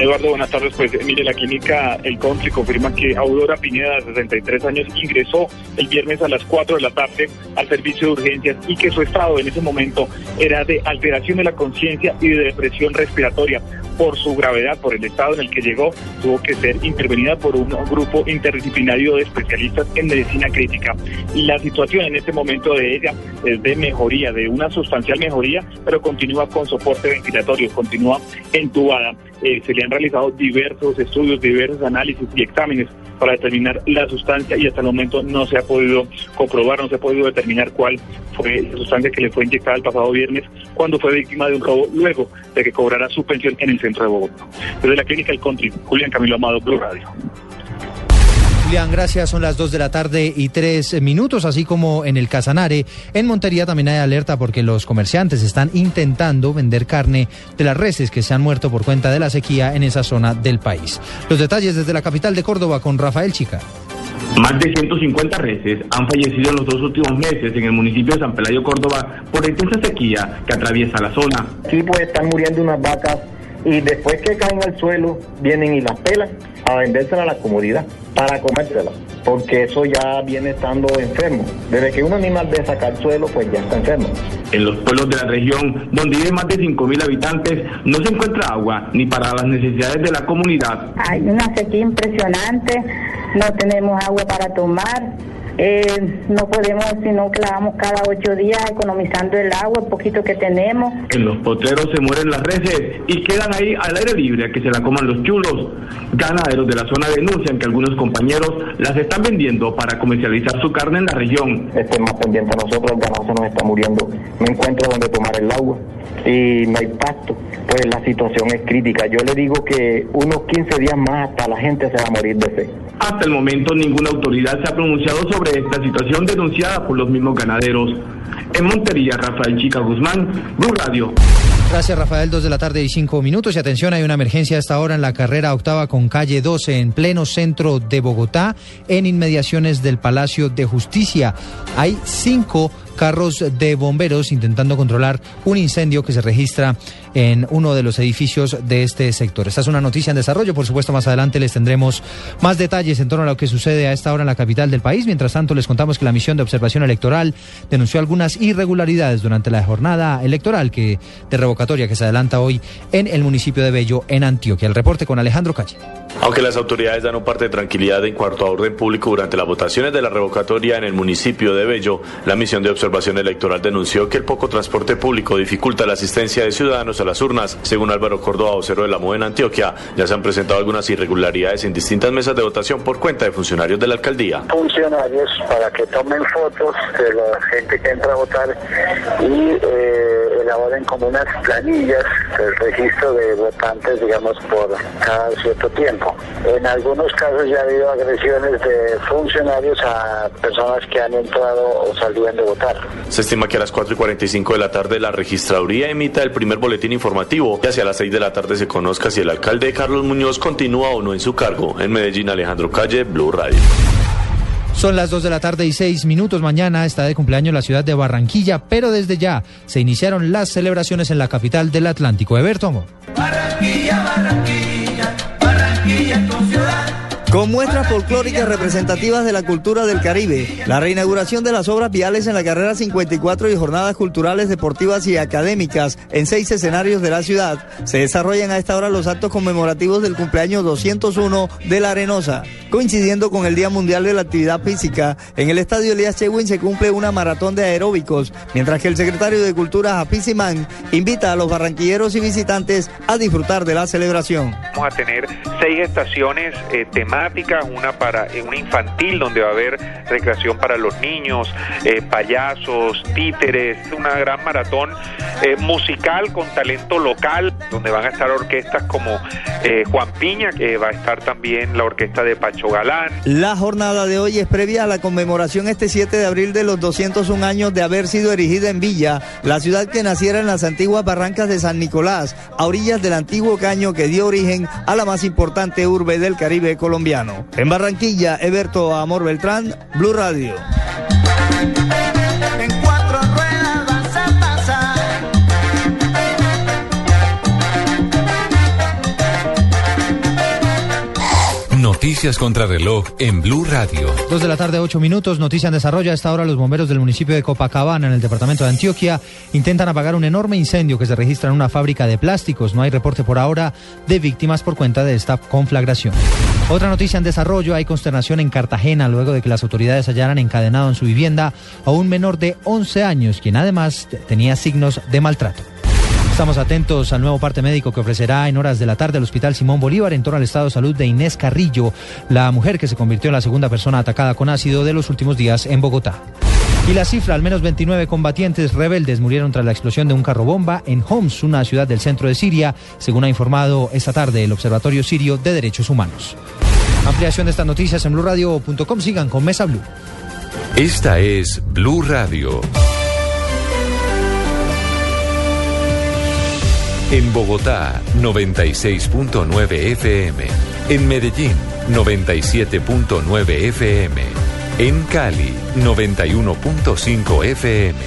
Eduardo, buenas tardes. Pues eh, mire, la clínica El Country confirma que Aurora Pineda, de 63 años, ingresó el viernes a las 4 de la tarde al servicio de urgencias y que su estado en ese momento era de alteración de la conciencia y de depresión respiratoria. Por su gravedad, por el estado en el que llegó, tuvo que ser intervenida por un grupo interdisciplinario de especialistas en medicina crítica. La situación en este momento de ella es de mejoría, de una sustancial mejoría, pero continúa con soporte ventilatorio, continúa entubada. Eh, realizado diversos estudios, diversos análisis y exámenes para determinar la sustancia y hasta el momento no se ha podido comprobar, no se ha podido determinar cuál fue la sustancia que le fue inyectada el pasado viernes cuando fue víctima de un robo luego de que cobrara su pensión en el centro de Bogotá. Desde la clínica El Country, Julián Camilo Amado, Blue Radio. Julián, gracias. Son las 2 de la tarde y 3 minutos, así como en el Casanare. En Montería también hay alerta porque los comerciantes están intentando vender carne de las reses que se han muerto por cuenta de la sequía en esa zona del país. Los detalles desde la capital de Córdoba con Rafael Chica. Más de 150 reses han fallecido en los dos últimos meses en el municipio de San Pelayo, Córdoba, por la intensa sequía que atraviesa la zona. Sí, pues están muriendo unas vacas y después que caen al suelo vienen y las pelan a vendérselas a la comodidad para comérselas, porque eso ya viene estando enfermo. Desde que un animal de sacar suelo, pues ya está enfermo. En los pueblos de la región, donde viven más de 5.000 habitantes, no se encuentra agua ni para las necesidades de la comunidad. Hay una sequía impresionante, no tenemos agua para tomar. Eh, no podemos, sino que lavamos cada ocho días economizando el agua, el poquito que tenemos. En los potreros se mueren las reses y quedan ahí al aire libre a que se la coman los chulos. Ganaderos de la zona denuncian que algunos compañeros las están vendiendo para comercializar su carne en la región. Estén más pendiente a nosotros, el ganado se nos está muriendo. No encuentro donde tomar el agua y no hay pasto. Pues la situación es crítica. Yo le digo que unos 15 días más hasta la gente se va a morir de sed. Hasta el momento ninguna autoridad se ha pronunciado sobre esta situación denunciada por los mismos ganaderos. En Montería, Rafael Chica Guzmán, Blue Radio. Gracias, Rafael. Dos de la tarde y cinco minutos. Y atención, hay una emergencia a esta hora en la carrera octava con calle 12, en pleno centro de Bogotá, en inmediaciones del Palacio de Justicia. Hay cinco carros de bomberos intentando controlar un incendio que se registra en uno de los edificios de este sector. Esta es una noticia en desarrollo, por supuesto más adelante les tendremos más detalles en torno a lo que sucede a esta hora en la capital del país. Mientras tanto les contamos que la misión de observación electoral denunció algunas irregularidades durante la jornada electoral que de revocatoria que se adelanta hoy en el municipio de Bello, en Antioquia. El reporte con Alejandro Calle. Aunque las autoridades dan un parte de tranquilidad en cuanto a orden público durante las votaciones de la revocatoria en el municipio de Bello, la misión de observación electoral denunció que el poco transporte público dificulta la asistencia de ciudadanos a las urnas. Según Álvaro Córdoba, vocero de la MUE en Antioquia, ya se han presentado algunas irregularidades en distintas mesas de votación por cuenta de funcionarios de la alcaldía. Funcionarios para que tomen fotos de la gente que entra a votar y eh, elaboren como unas planillas del registro de votantes, digamos, por cada cierto tiempo. En algunos casos ya ha habido agresiones de funcionarios a personas que han entrado o salían de votar. Se estima que a las 4 y 45 de la tarde la registraduría emita el primer boletín informativo y hacia las 6 de la tarde se conozca si el alcalde Carlos Muñoz continúa o no en su cargo. En Medellín, Alejandro Calle, Blue Radio. Son las 2 de la tarde y 6 minutos. Mañana está de cumpleaños la ciudad de Barranquilla, pero desde ya se iniciaron las celebraciones en la capital del Atlántico. Eberto Amor. Barranquilla, Barranquilla. Con muestras folclóricas representativas de la cultura del Caribe, la reinauguración de las obras viales en la carrera 54 y jornadas culturales, deportivas y académicas en seis escenarios de la ciudad, se desarrollan a esta hora los actos conmemorativos del cumpleaños 201 de la Arenosa. Coincidiendo con el Día Mundial de la Actividad Física, en el Estadio Elías Chewin se cumple una maratón de aeróbicos, mientras que el secretario de Cultura, Hafiz Simán, invita a los barranquilleros y visitantes a disfrutar de la celebración. Vamos a tener seis estaciones eh, temáticas una para eh, una infantil donde va a haber recreación para los niños, eh, payasos, títeres, una gran maratón eh, musical con talento local, donde van a estar orquestas como Juan Piña, que va a estar también la orquesta de Pacho Galán. La jornada de hoy es previa a la conmemoración este 7 de abril de los 201 años de haber sido erigida en Villa, la ciudad que naciera en las antiguas barrancas de San Nicolás, a orillas del antiguo caño que dio origen a la más importante urbe del Caribe colombiano. En Barranquilla, Eberto Amor Beltrán, Blue Radio. Noticias contra reloj en Blue Radio. Dos de la tarde, ocho minutos. Noticia en desarrollo. A esta hora, los bomberos del municipio de Copacabana, en el departamento de Antioquia, intentan apagar un enorme incendio que se registra en una fábrica de plásticos. No hay reporte por ahora de víctimas por cuenta de esta conflagración. Otra noticia en desarrollo. Hay consternación en Cartagena luego de que las autoridades hallaran encadenado en su vivienda a un menor de 11 años, quien además tenía signos de maltrato. Estamos atentos al nuevo parte médico que ofrecerá en horas de la tarde el Hospital Simón Bolívar en torno al estado de salud de Inés Carrillo, la mujer que se convirtió en la segunda persona atacada con ácido de los últimos días en Bogotá. Y la cifra, al menos 29 combatientes rebeldes murieron tras la explosión de un carro bomba en Homs, una ciudad del centro de Siria, según ha informado esta tarde el Observatorio Sirio de Derechos Humanos. Ampliación de estas noticias en blurradio.com. Sigan con Mesa Blue. Esta es Blue Radio. En Bogotá, 96.9 FM. En Medellín, 97.9 FM. En Cali, 91.5 FM.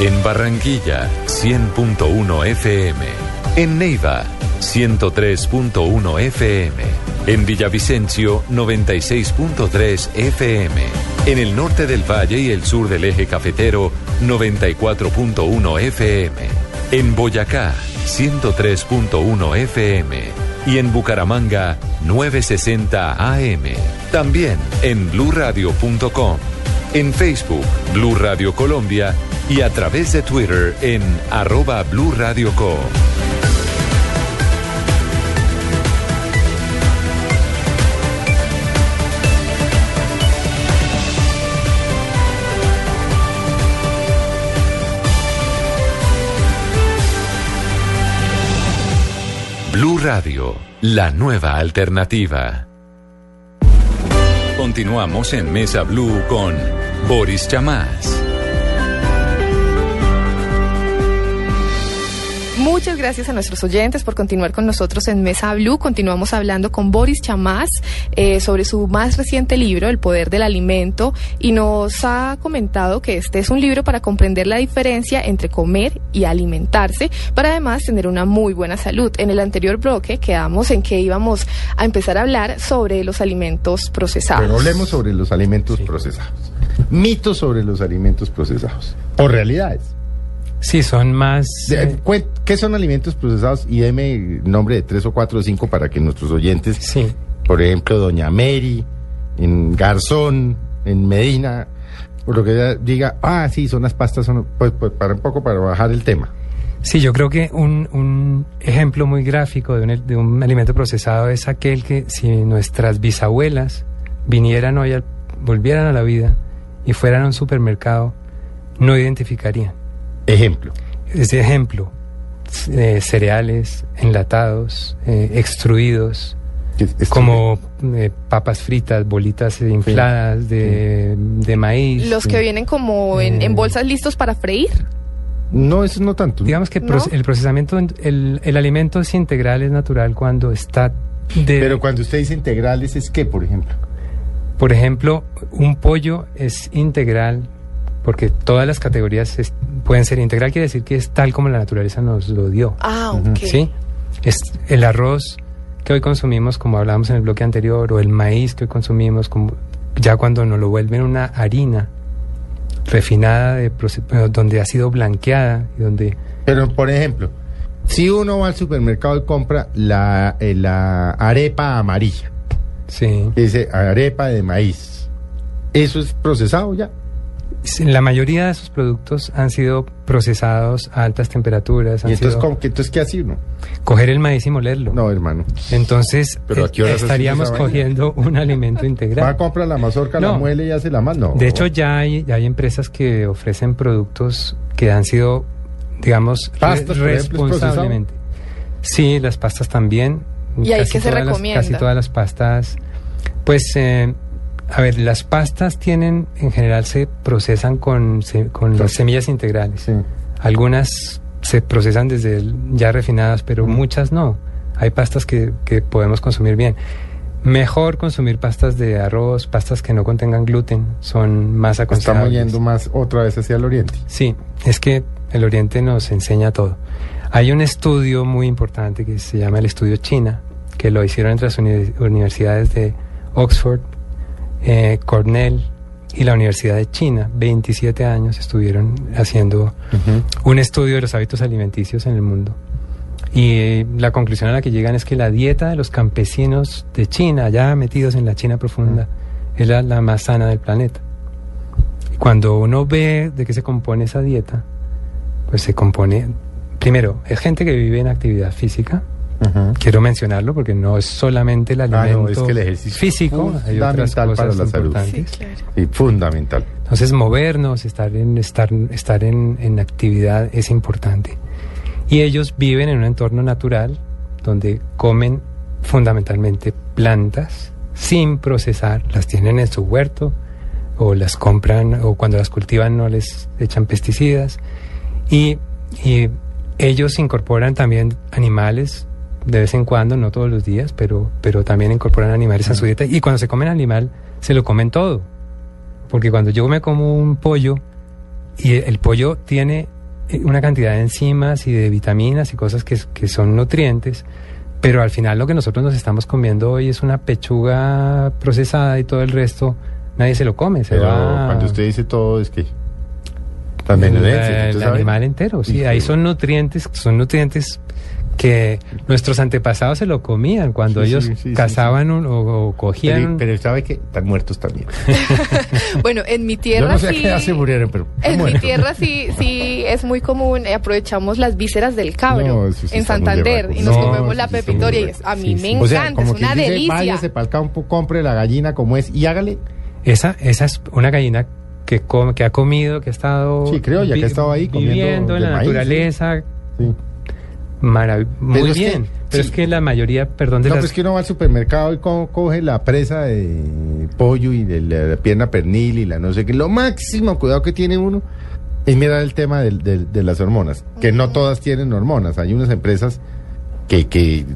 En Barranquilla, 100.1 FM. En Neiva, 103.1 FM. En Villavicencio, 96.3 FM. En el norte del valle y el sur del eje cafetero, 94.1 FM. En Boyacá, 103.1 FM. Y en Bucaramanga, 960 AM. También en bluradio.com. En Facebook, Blue Radio Colombia. Y a través de Twitter en arroba Co. Radio, la nueva alternativa. Continuamos en Mesa Blue con Boris Chamás. Muchas gracias a nuestros oyentes por continuar con nosotros en Mesa Blue. Continuamos hablando con Boris Chamás eh, sobre su más reciente libro, El Poder del Alimento, y nos ha comentado que este es un libro para comprender la diferencia entre comer y alimentarse, para además tener una muy buena salud. En el anterior bloque quedamos en que íbamos a empezar a hablar sobre los alimentos procesados. Pero hablemos sobre los alimentos procesados. Mitos sobre los alimentos procesados. O realidades. Sí, son más... Cuen- ¿Qué son alimentos procesados? Y deme nombre de tres o cuatro o cinco para que nuestros oyentes, por ejemplo, Doña Mary, en Garzón, en Medina, por lo que ella diga, ah, sí, son las pastas, son, pues, pues para un poco para bajar el tema. Sí, yo creo que un, un ejemplo muy gráfico de un, de un alimento procesado es aquel que si nuestras bisabuelas vinieran hoy, volvieran a la vida y fueran a un supermercado, no identificarían. Ejemplo. Ese ejemplo, eh, cereales enlatados, eh, extruidos, como eh, papas fritas, bolitas eh, infladas de, de maíz. Los que eh, vienen como en, en bolsas listos para freír. No, eso no tanto. Digamos que ¿No? el procesamiento, el, el alimento es integral, es natural cuando está de... Pero cuando usted dice integrales, ¿es qué, por ejemplo? Por ejemplo, un pollo es integral porque todas las categorías es- pueden ser integral, quiere decir que es tal como la naturaleza nos lo dio. Ah, ok. ¿Sí? Es el arroz que hoy consumimos, como hablábamos en el bloque anterior, o el maíz que hoy consumimos, como ya cuando nos lo vuelven una harina refinada, de eh, donde ha sido blanqueada y donde... Pero, por ejemplo, si uno va al supermercado y compra la, eh, la arepa amarilla, sí. dice arepa de maíz, ¿eso es procesado ya? La mayoría de esos productos han sido procesados a altas temperaturas. han ¿Y entonces, sido- ¿cómo, que- entonces qué uno? coger el maíz y molerlo. No, hermano. Entonces, ¿Pero a eh, qué horas estaríamos cogiendo un <laughs> alimento Va integral. a comprar la mazorca, la muele y hace la mano. De hecho, ya hay, ya hay empresas que ofrecen productos que han sido, digamos, re- Pastas, por ejemplo, ¿es responsablemente. Sí, las pastas también. ¿Y ahí qué se las- recomienda? casi todas las pastas. Pues, eh, a ver, las pastas tienen, en general, se procesan con, se- con las semillas integrales. Algunas se procesan desde el- ya refinadas, pero muchas no. Hay pastas que, que podemos consumir bien. Mejor consumir pastas de arroz, pastas que no contengan gluten, son más Estamos aconsejables. yendo más otra vez hacia el oriente. Sí, es que el Oriente nos enseña todo. Hay un estudio muy importante que se llama el estudio China, que lo hicieron entre las uni- universidades de Oxford, eh, Cornell y la Universidad de China. 27 años estuvieron haciendo un estudio de los hábitos alimenticios en el mundo. Y eh, la conclusión a la que llegan es que la dieta de los campesinos de China, ya metidos en la China profunda, es la, la más sana del planeta. Y Cuando uno ve de qué se compone esa dieta, pues se compone, primero, es gente que vive en actividad física. Quiero mencionarlo porque no es solamente el Ah, alimento no, es que el ejercicio físico, hay otras cosas para la salud. Y fundamental. Entonces movernos, estar en estar estar en, en actividad es importante. Y ellos viven en un entorno natural donde comen fundamentalmente plantas sin procesar, las tienen en su huerto o las compran o cuando las cultivan no les echan pesticidas y, y ellos incorporan también animales de vez en cuando, no todos los días, pero, pero también incorporan animales a su dieta y cuando se comen animal se lo comen todo. Porque cuando yo me como un pollo y el pollo tiene una cantidad de enzimas y de vitaminas y cosas que, que son nutrientes, pero al final lo que nosotros nos estamos comiendo hoy es una pechuga procesada y todo el resto nadie se lo come. Se Pero va cuando usted dice todo es que también el, el animal entero, sí, ahí son nutrientes, son nutrientes que nuestros antepasados se lo comían cuando Sí, ellos sí, sí, sí, cazaban un- o, o cogían. Pero, pero sabe que están muertos también. <laughs> Bueno, en mi Yo tierra no sé a sí. qué edad se murieron, pero En mi tierra sí, sí es muy común, eh, aprovechamos las vísceras del cabro No, eso sí en Santander y nos No, comemos la pepitoria y berraco. es, a mí me O sea, encanta, como es que una dice, delicia. váyase para el campo, compre la gallina como es y hágale. Esa, esa es una gallina que come, que ha comido, que ha estado Sí, criolla, que ha estado ahí comiendo viviendo en la maíz, naturaleza. Sí. Marav- muy Pero es que- bien. pero sí. es que la mayoría, perdón, de No, las pues que uno va al supermercado y co- coge la presa de pollo y de la, la pierna pernil y la no sé qué. Lo máximo cuidado que tiene uno es mirar el tema del- del- de, las hormonas, que no todas tienen hormonas. Hay unas empresas que, que,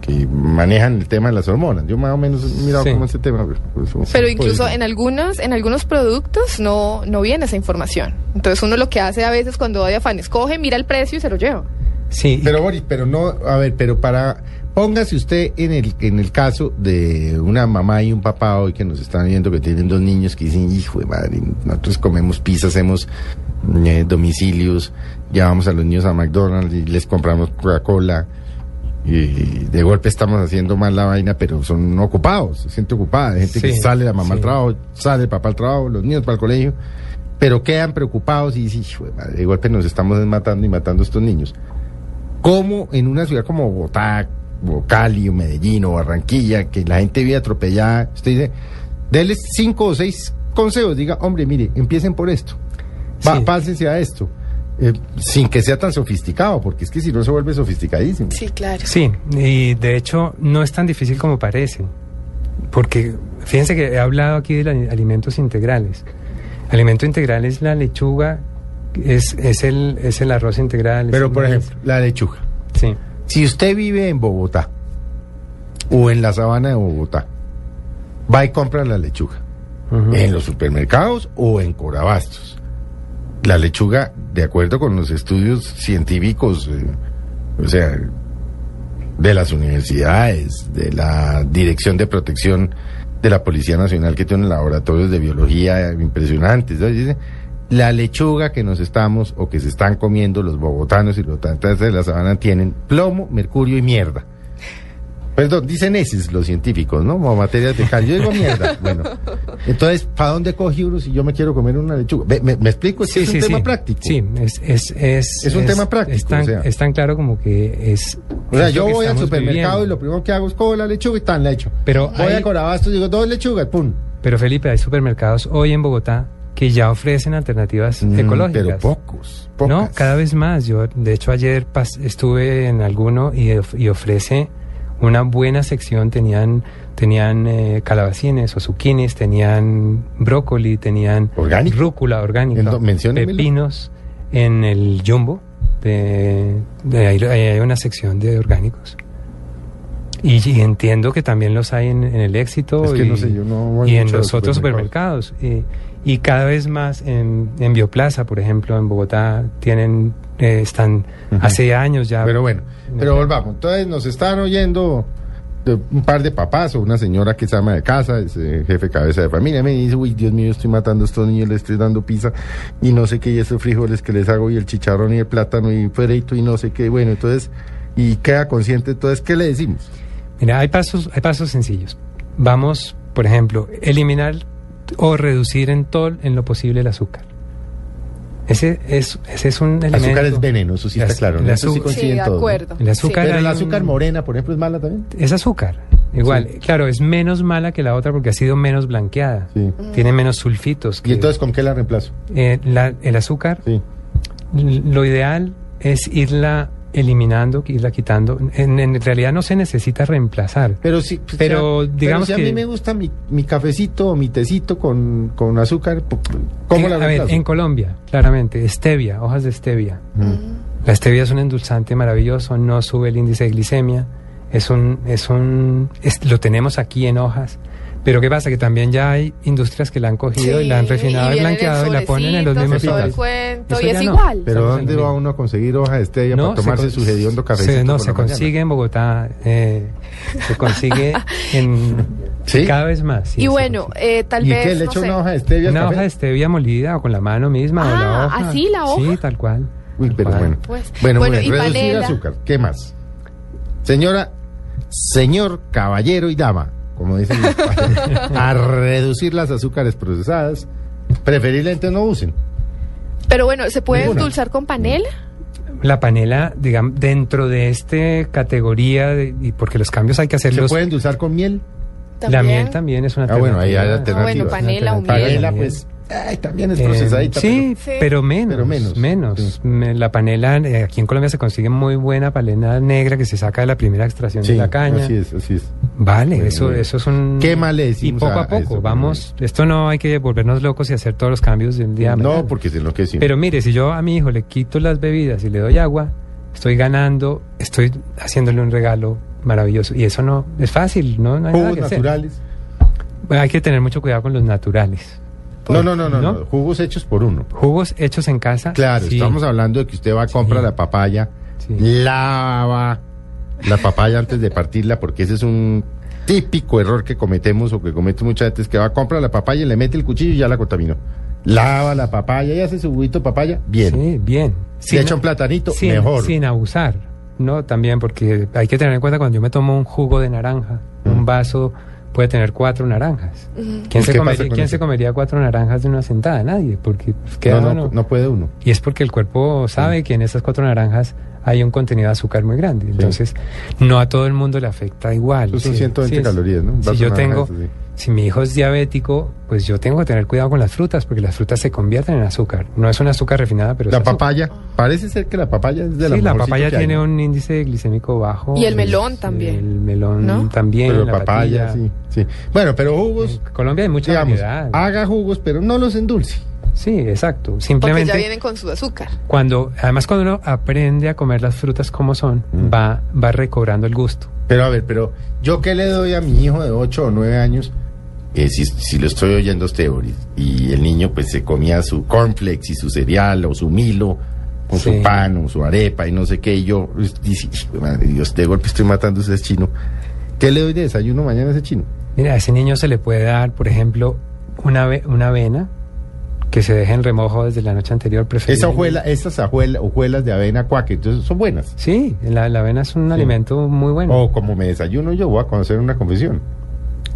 que manejan el tema de las hormonas. Yo más o menos he mirado Sí. cómo ese tema. pues, eso- Pero incluso pues, en algunos, en algunos productos no, no viene esa información. Entonces uno lo que hace a veces cuando va de afanes, coge, mira el precio y se lo lleva. Sí. Pero Boris, pero no, a ver, pero para póngase usted en el en el caso de una mamá y un papá hoy que nos están viendo que tienen dos niños que dicen, hijo de madre, nosotros comemos pizza, hacemos eh, domicilios, llevamos a los niños a McDonald's y les compramos Coca-Cola y de golpe estamos haciendo mal la vaina, pero son ocupados, gente ocupada, gente que sale la mamá al trabajo, sale el papá al trabajo, los niños para el colegio, pero quedan preocupados y dicen, hijo de madre, de golpe nos estamos matando y matando a estos niños. ¿Cómo en una ciudad como Bogotá, o Cali, o Medellín, o Barranquilla, que la gente vive atropellada, usted dice, déles cinco o seis consejos, diga, hombre, mire, empiecen por esto, Va, Sí. pásense a esto, eh, sin que sea tan sofisticado, porque es que si no se vuelve sofisticadísimo. Sí, claro. Sí, y de hecho no es tan difícil como parece, porque fíjense que he hablado aquí de la- alimentos integrales. Alimento integral es la lechuga, es, es, el, es el arroz integral. Pero, por ejemplo, la lechuga. Sí. Si usted vive en Bogotá o en la sabana de Bogotá, va y compra la lechuga en los supermercados o en Corabastos. La lechuga, de acuerdo con los estudios científicos, eh, o sea, de las universidades, de la Dirección de Protección de la Policía Nacional, que tiene laboratorios de biología impresionantes, ¿no? La lechuga que nos estamos o que se están comiendo los bogotanos y los tantas de la sabana tienen plomo, mercurio y mierda. Perdón, dicen esos los científicos, ¿no? Como materias de cal. Yo digo mierda. <laughs> Bueno, entonces, ¿para dónde coge uno si yo me quiero comer una lechuga? ¿Me, me explico? Es que es un tema práctico. Sí, es, es, es, Es un tema práctico, Es tan, o sea. es tan claro como que es. O sea, yo voy al supermercado viviendo. y lo primero que hago es cojo la lechuga y tan la echo. Pero voy hay- a Corabastos y digo dos lechugas, pum. Pero Felipe, hay supermercados hoy en Bogotá que ya ofrecen alternativas Mm, ecológicas. pero pocos, No, pocas. cada vez más. Yo, de hecho, ayer pas- estuve en alguno y, of- y ofrece una buena sección. Tenían, tenían eh, calabacines o zucchinis, tenían brócoli, tenían rúcula orgánica, pepinos en el jumbo. De, ahí hay una sección de orgánicos. Y, y entiendo que también los hay en, en el éxito Es que y, no sé, yo no voy y en los otros supermercados. Y, y cada vez más en, en Bioplaza, por ejemplo, en Bogotá, tienen, eh, están hace años ya. Pero bueno, pero volvamos. Entonces nos están oyendo de un par de papás o una señora que se ama de casa, es eh, jefe cabeza de familia, me dice, uy, Dios mío, estoy matando a estos niños, les estoy dando pizza y no sé qué, y esos frijoles que les hago y el chicharrón y el plátano y fuerito y no sé qué, bueno, entonces, y queda consciente, entonces, ¿qué le decimos? Mira, hay pasos, hay pasos sencillos. Vamos, por ejemplo, eliminar o reducir en todo en lo posible el azúcar. Ese es, ese es un El elemento. azúcar es veneno, eso sí El está claro. el ¿no? Eso sí Sí, de acuerdo. El azúcar Pero un- morena, por ejemplo, es mala también. Es azúcar. Igual, claro, es menos mala que la otra porque ha sido menos blanqueada. Tiene menos sulfitos. ¿Y entonces con qué la reemplazo? Eh, la- el azúcar, l- lo ideal es irla eliminando, irla quitando. En, en realidad no se necesita reemplazar. Pero sí, pues, pero digamos si que a mí me gusta mi, mi cafecito o mi tecito con, con azúcar, ¿cómo en, la a ver, reemplazo? en Colombia, claramente, stevia, hojas de stevia. La stevia es un endulzante maravilloso, no sube el índice de glicemia, es un, es un, es- lo tenemos aquí en hojas. Pero ¿qué pasa? Que también ya hay industrias que la han cogido y la han refinado y, blanqueado y la ponen en los mismos sobrecitos, todo el sobres. cuento, Eso y es no. igual. Pero ¿dónde va uno a conseguir hoja de stevia No, para se tomarse su hediondo cafecito? se- no, por se la mañana? consigue en Bogotá, eh, se consigue <laughs> en cada vez más. sí, Y bueno, eh, tal ¿Y vez. qué? ¿Le no echa una hoja de stevia Una café? hoja de stevia molida o con la mano misma o la Ah, hoja. ¿así la hoja? Sí, tal cual. Uy, pero cual. bueno. Pues, bueno, bueno, y Reducir azúcar. ¿Qué más? Señora, señor, caballero y dama, como dicen mis <laughs> padres, a reducir las azúcares procesadas, preferiblemente no usen. Pero bueno, ¿se puede Ninguna. endulzar con panela? La panela, digamos, dentro de esta categoría, de- y porque los cambios hay que ¿Se hacerlos. puede endulzar con miel? La miel también es una Ah, bueno, ahí hay alternativa. alternativas. Ah, bueno, panela o Una miel. Panela, pues, ay, también es Eh, procesadita. sí, Sí. pero menos. Pero menos. Menos. Me- La panela, eh, aquí en Colombia se consigue muy buena panela negra que se saca de la primera extracción Sí, de la caña. así es, así es. Vale, eso, eso es un... ¿Qué Y poco a- poco, eso? vamos, esto no hay que volvernos locos y hacer todos los cambios de un día a No, mañana. porque se enloquece. Pero mire, si yo a mi hijo le quito las bebidas y le doy agua, estoy ganando, estoy haciéndole un regalo maravilloso. Y eso no es fácil, no, no hay nada hacer. naturales. Bueno, hay que tener mucho cuidado con los naturales. No, no, no, no, ¿No? Jugos hechos por uno. Jugos hechos en casa. Claro, sí. estamos hablando de que usted va a comprar Sí. la papaya, Sí. lava la papaya antes de partirla, porque ese es un típico error que cometemos o que comete mucha gente, es que va a comprar la papaya y le mete el cuchillo y ya la contaminó. Lava la papaya y hace su juguito de papaya, bien. Sí, bien. Si echa un platanito, sin, mejor. Sin abusar, ¿no? También porque hay que tener en cuenta cuando yo me tomo un jugo de naranja, un vaso puede tener cuatro naranjas. ¿Quién, ¿Y se, comería, quién se comería cuatro naranjas de una sentada? Nadie, porque pues, queda no, no, uno- no puede uno. Y es porque el cuerpo sabe que en esas cuatro naranjas hay un contenido de azúcar muy grande. Entonces, no a todo el mundo le afecta igual. Eso son Sí, 120 sí, es- calorías, ¿no? Si yo tengo, si mi hijo es diabético, pues yo tengo que tener cuidado con las frutas, porque las frutas se convierten en azúcar. No es una azúcar refinada, pero La papaya, parece ser que la papaya es de la Sí, la papaya hay, tiene un índice glicémico bajo. Y el Es- melón también. El melón ¿No? también. Pero la papaya, patilla. sí, sí. Bueno, pero jugos, En Colombia hay mucha digamos, variedad. haga jugos, pero no los endulce. Sí, exacto. Porque Simplemente ya vienen con su azúcar. cuando, además cuando uno aprende a comer las frutas como son, Mm. va, va recobrando el gusto. Pero a ver, pero yo qué le doy a mi hijo de 8 o 9 años, Eh, si, si lo estoy oyendo a usted, Boris, y el niño pues se comía su cornflakes y su cereal o su milo, con Sí. su pan o su arepa y no sé qué, y yo, pues, dice, madre de Dios, de golpe estoy matando a ese chino. ¿Qué le doy de desayuno mañana a ese chino? Mira, a ese niño se le puede dar, por ejemplo, una, ave- una avena que se deje en remojo desde la noche anterior. Esa hojuela, esas ajuela- hojuelas de avena cuaque, entonces son buenas. Sí, la, la avena es un alimento muy bueno. O como me desayuno yo, voy a conocer una confesión.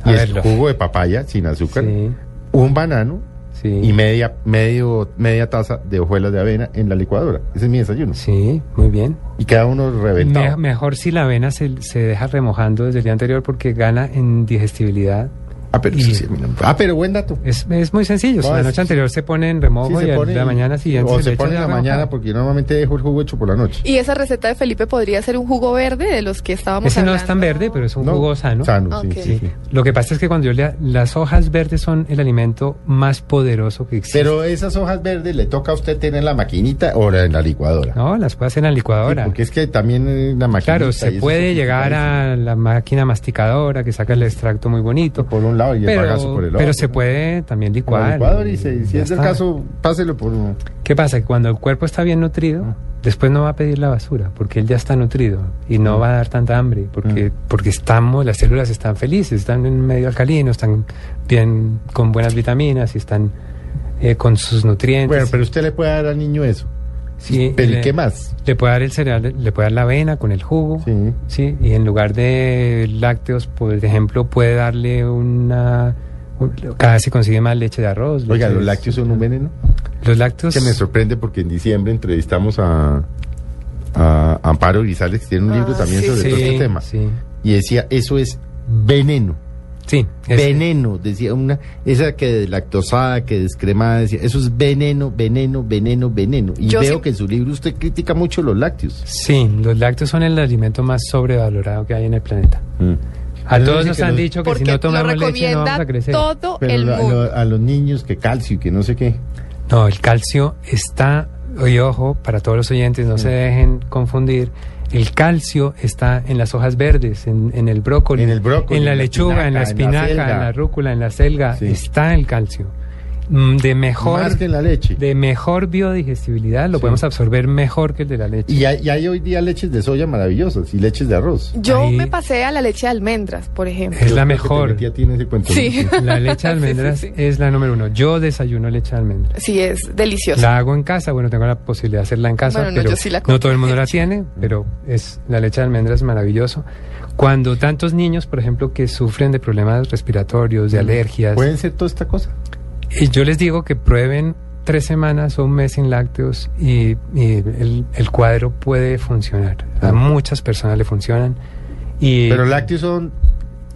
A Y es verlo. jugo de papaya sin azúcar, Sí, un banano sí. y media, medio, media taza de hojuelas de avena en la licuadora. Ese es mi desayuno. Sí, muy bien. Y cada uno reventado. Me- mejor si la avena se, se deja remojando desde el día anterior porque gana en digestibilidad. Ah, pero, Y- sí, no ah, pero buen dato. Es, es muy sencillo. si No, la es- noche anterior se pone en remojo Sí, y se pone la mañana siguiente O se echas pone en la remojar. mañana porque yo normalmente dejo el jugo hecho por la noche. Y esa receta de Felipe podría ser un jugo verde de los que estábamos Ese no hablando. es tan verde, pero es un No, jugo sano. Sano, sí, sí, sí. Lo que pasa es que cuando yo le... Las hojas verdes son el alimento más poderoso que existe. Pero esas hojas verdes le toca a usted tener en la maquinita o en la licuadora. No, las puede hacer en la Sí, licuadora. porque es que también en la maquinita. Claro, se puede llegar a la máquina masticadora que saca el extracto muy bonito. Por un lado y el bagazo por el otro. pero se puede también licuar. licuadora y se- si es el caso, páselo por uno. ¿Qué pasa? Que cuando el cuerpo está bien nutrido, después no va a pedir la basura, porque él ya está nutrido y no va a dar tanta hambre, porque, porque estamos, las células están felices, están en medio alcalino, están bien con buenas vitaminas y están eh, con sus nutrientes. Bueno, pero usted le puede dar al niño eso. Sí, ¿Pero y le- qué más? Le puede dar el cereal, le puede dar la avena con el jugo, Sí. sí, y en lugar de lácteos, por ejemplo, puede darle una... un- cada vez se consigue más leche de arroz. Oiga, los de- lácteos son un veneno. Los lácteos... Que me sorprende porque en diciembre entrevistamos a, a Amparo Grisales, que tiene un libro Ah, también sí, sobre todo sí, este tema. sí. Y decía, eso es veneno. Sí. es- Veneno, decía una, esa que lactosada, que descremada, decía, eso es veneno, veneno, veneno, veneno. Y Yo veo sí- que en su libro usted critica mucho los lácteos. Sí, los lácteos son el alimento más sobrevalorado que hay en el planeta. A Pero todos nos han los- dicho que si no tomamos leche no vamos a crecer. todo Pero el mundo. lo- a los niños que calcio y que no sé qué. No, el calcio está, y ojo, para todos los oyentes, no se dejen confundir. El calcio está en las hojas verdes, en, en el brócoli, En el brócoli, en la lechuga, en la espinaca, en la espinaca, en la, selga. rúcula, en la selga, Sí. está el calcio. Mm, De mejor, Más que en la leche. de mejor biodigestibilidad, lo Sí. podemos absorber mejor que el de la leche. Y hay, y hay hoy día leches de soya maravillosas y leches de arroz. Yo Ahí- me pasé a la leche de almendras, por ejemplo. Es la que mejor. ese cuento. Sí. <laughs> La leche de Sí, sí, almendras sí. es la número uno. Yo desayuno leche de almendras. Sí, es delicioso. La hago en casa, bueno, tengo la posibilidad de hacerla en casa, Bueno, no, pero yo sí la no todo el mundo la tiene, pero es la leche de almendras es maravilloso. Cuando tantos niños, por ejemplo, que sufren de problemas respiratorios, de alergias, ¿Pueden ser toda esta cosa? Y yo les digo que prueben tres semanas o un mes sin lácteos y, y el, el cuadro puede funcionar. A muchas personas le funcionan. Y Pero lácteos son...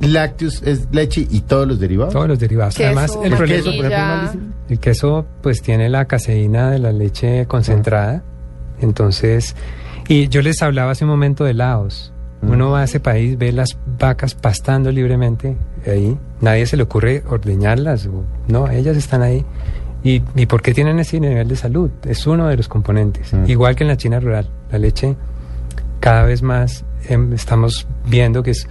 Lácteos es leche y todos los derivados. todos los derivados. Queso, Además, el El problema, queso, por ejemplo, es mantequilla. malísimo. El queso pues tiene la caseína de la leche concentrada. Entonces, y yo les hablaba hace un momento de Laos. Uno va a ese país, ve las vacas pastando libremente ahí. Nadie se le ocurre ordeñarlas. o- no, ellas están ahí. ¿Y, ¿Y por qué tienen ese nivel de salud? Es uno de los componentes. Mm. Igual que en la China rural. La leche cada vez más em, estamos viendo que es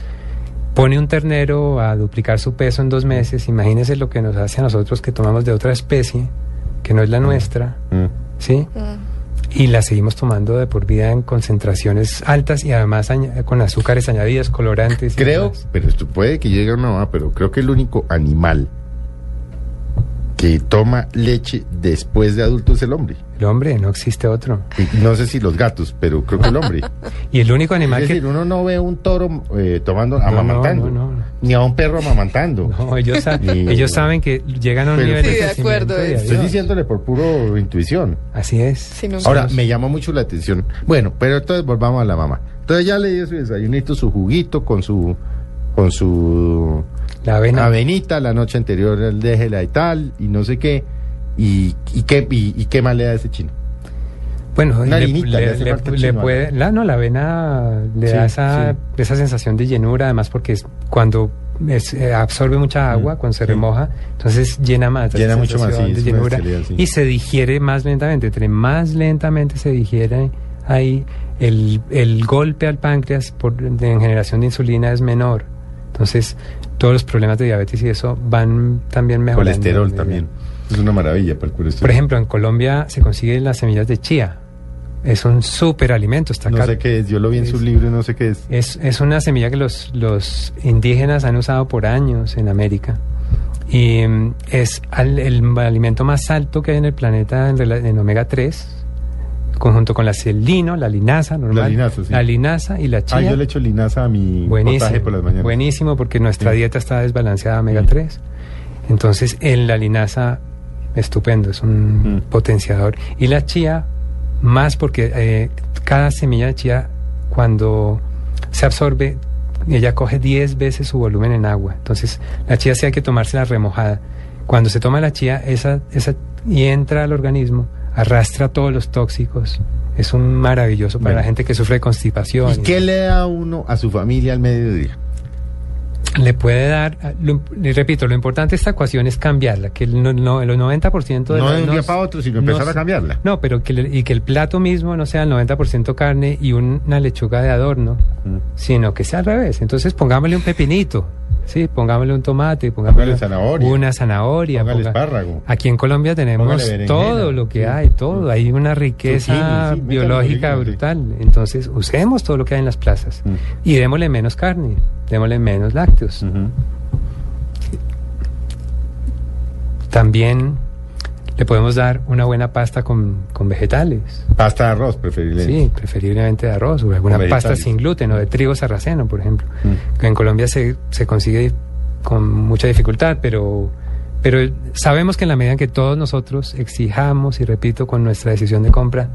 pone un ternero a duplicar su peso en dos meses, imagínese lo que nos hace a nosotros que tomamos de otra especie, que no es la nuestra, Mm. ¿sí? Y la seguimos tomando de por vida en concentraciones altas y además con azúcares añadidos, colorantes. Creo, pero esto puede que llegue o no, pero creo que el único animal que toma leche después de adulto es el hombre. El hombre, no existe otro. Y no sé si los gatos, pero creo que el hombre. <laughs> Y el único animal es que... decir, uno no ve un toro eh, tomando, no, amamantando, no, no. ni a un perro amamantando. <laughs> No, ellos, sa- Ni- ellos saben que llegan a un Pero- nivel Sí, de de acuerdo, Estoy diciéndole por puro intuición. Así es. Sí, Ahora, me llama mucho la atención. Bueno, pero entonces volvamos a la mamá. Entonces ya le dio su desayunito, su juguito con su con su La avena. avenita, la noche anterior el déjela y tal, y no sé qué. Y, y qué y, y qué más le da ese chino. Bueno, Una le, harinita, le chino, puede, la, no, la avena le Sí, da esa, sí. esa sensación de llenura, además porque es, cuando es, eh, absorbe mucha agua, cuando se Mm, sí. remoja, entonces llena más. Llena mucho más, sí, de llenura, sí. y se digiere más lentamente. Entre más lentamente se digiere ahí, el, el golpe al páncreas por, de en generación de insulina es menor. Entonces, todos los problemas de diabetes y eso van también mejorando. Colesterol Muy también. Es una maravilla para el. Por ejemplo, en Colombia se consiguen las semillas de chía. Es un súper alimento. Está no sé qué es, yo lo vi en su libro y no sé qué es. Es, es una semilla que los, los indígenas han usado por años en América. Y mm, es al- el alimento más alto que hay en el planeta en, omega 3, conjunto con la celino, la linaza normal. La linaza, sí. la linaza y la chía. Ah, yo le echo linaza a mi Buenísimo, potaje por las mañanas. buenísimo porque nuestra Sí. dieta está desbalanceada omega 3. Entonces, en la linaza, estupendo, es un Mm. potenciador. Y la chía, más porque eh, cada semilla de chía, cuando se absorbe, ella coge 10 veces su volumen en agua. Entonces, la chía sí hay que tomársela remojada. Cuando se toma la chía, esa, esa y entra al organismo, arrastra todos los tóxicos. Es un maravilloso para la gente que sufre de constipación. ¿Y qué le da uno a su familia al mediodía? Le puede dar, ah, lo- le repito, lo importante de esta ecuación es cambiarla, que el, no, no- el 90% de No de un día para otro, sino empezar a cambiarla. No, pero que le- y que el plato mismo no sea el 90% carne y un- una lechuga de adorno, Mm. sino que sea al revés. Entonces pongámosle un pepinito, sí, pongámosle un tomate, pongámosle zanahoria. una zanahoria, Póngale ponga- espárrago. Aquí en Colombia tenemos todo lo que sí. hay, todo, hay una riqueza sí, biológica brutal. Entonces usemos todo lo que hay en las plazas Mm. y démosle menos carne, démosle menos lácteos. También le podemos dar una buena pasta con, con vegetales. Pasta de arroz, preferible. Sí, preferiblemente de arroz o alguna pasta sin gluten o de trigo sarraceno, por ejemplo. Mm. Que en Colombia se, se consigue con mucha dificultad, pero, pero sabemos que en la medida en que todos nosotros exijamos, y repito, con nuestra decisión de compra,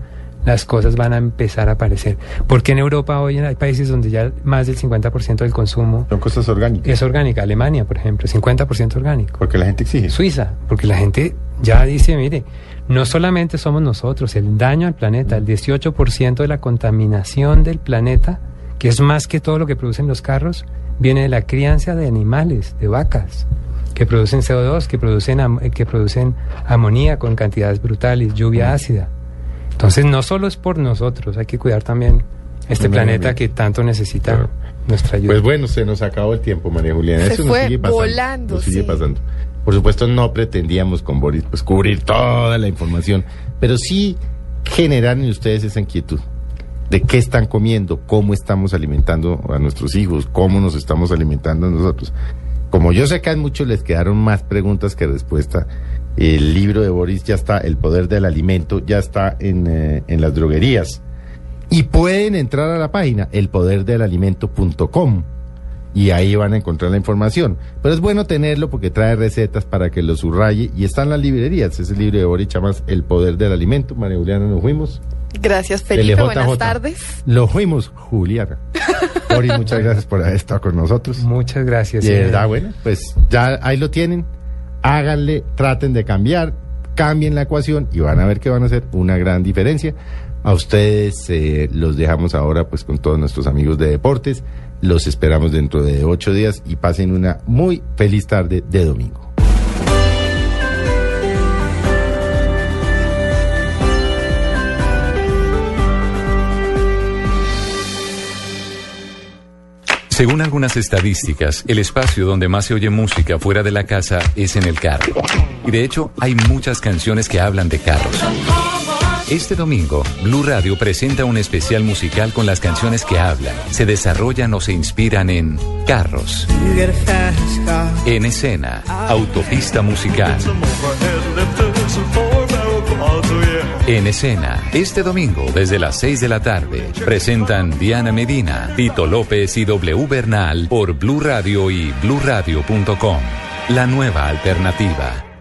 las cosas van a empezar a aparecer. Porque en Europa hoy hay países donde ya más del 50% del consumo Son cosas orgánicas. es orgánica. Alemania, por ejemplo, 50% orgánico. Porque la gente exige. Suiza, porque la gente ya dice, mire, no solamente somos nosotros, el daño al planeta, el 18% de la contaminación del planeta, que es más que todo lo que producen los carros, viene de la crianza de animales, de vacas, que producen CO2, que producen, am- eh, que producen amoníaco en cantidades brutales, lluvia ácida. Entonces, no solo es por nosotros, hay que cuidar también este planeta que tanto necesita nuestra ayuda. Pues bueno, se nos acabó el tiempo, María Juliana. Se Eso fue nos sigue pasando. volando, nos sigue sí. pasando. Por supuesto, no pretendíamos con Boris pues cubrir toda la información, pero sí generar en ustedes esa inquietud de qué están comiendo, cómo estamos alimentando a nuestros hijos, cómo nos estamos alimentando nosotros. Como yo sé que a muchos les quedaron más preguntas que respuesta, el libro de Boris ya está, El Poder del Alimento, ya está en, eh, en las droguerías. Y pueden entrar a la página elpoderdelalimento.com y ahí van a encontrar la información. Pero es bueno tenerlo porque trae recetas para que lo subraye y están las librerías. Es el libro de Boris Chamas, El Poder del Alimento. María Juliana, nos fuimos. Gracias, Felipe. LJJ. Buenas tardes. Lo fuimos, Juliana. <laughs> Boris, muchas gracias por haber estado con nosotros. Muchas gracias. Y verdad, bueno, pues ya ahí lo tienen. Háganle, traten de cambiar, cambien la ecuación y van a ver que van a hacer una gran diferencia. A ustedes eh, los dejamos ahora pues con todos nuestros amigos de deportes. Los esperamos dentro de ocho días y pasen una muy feliz tarde de domingo. Según algunas estadísticas, el espacio donde más se oye música fuera de la casa es en el carro. Y de hecho, hay muchas canciones que hablan de carros. Este domingo, Blue Radio presenta un especial musical con las canciones que hablan, se desarrollan o se inspiran en carros. En escena, autopista musical. En escena, este domingo desde las 6 de la tarde, presentan Diana Medina, Tito López y W Bernal por Blue Radio y bluradio.com. La nueva alternativa.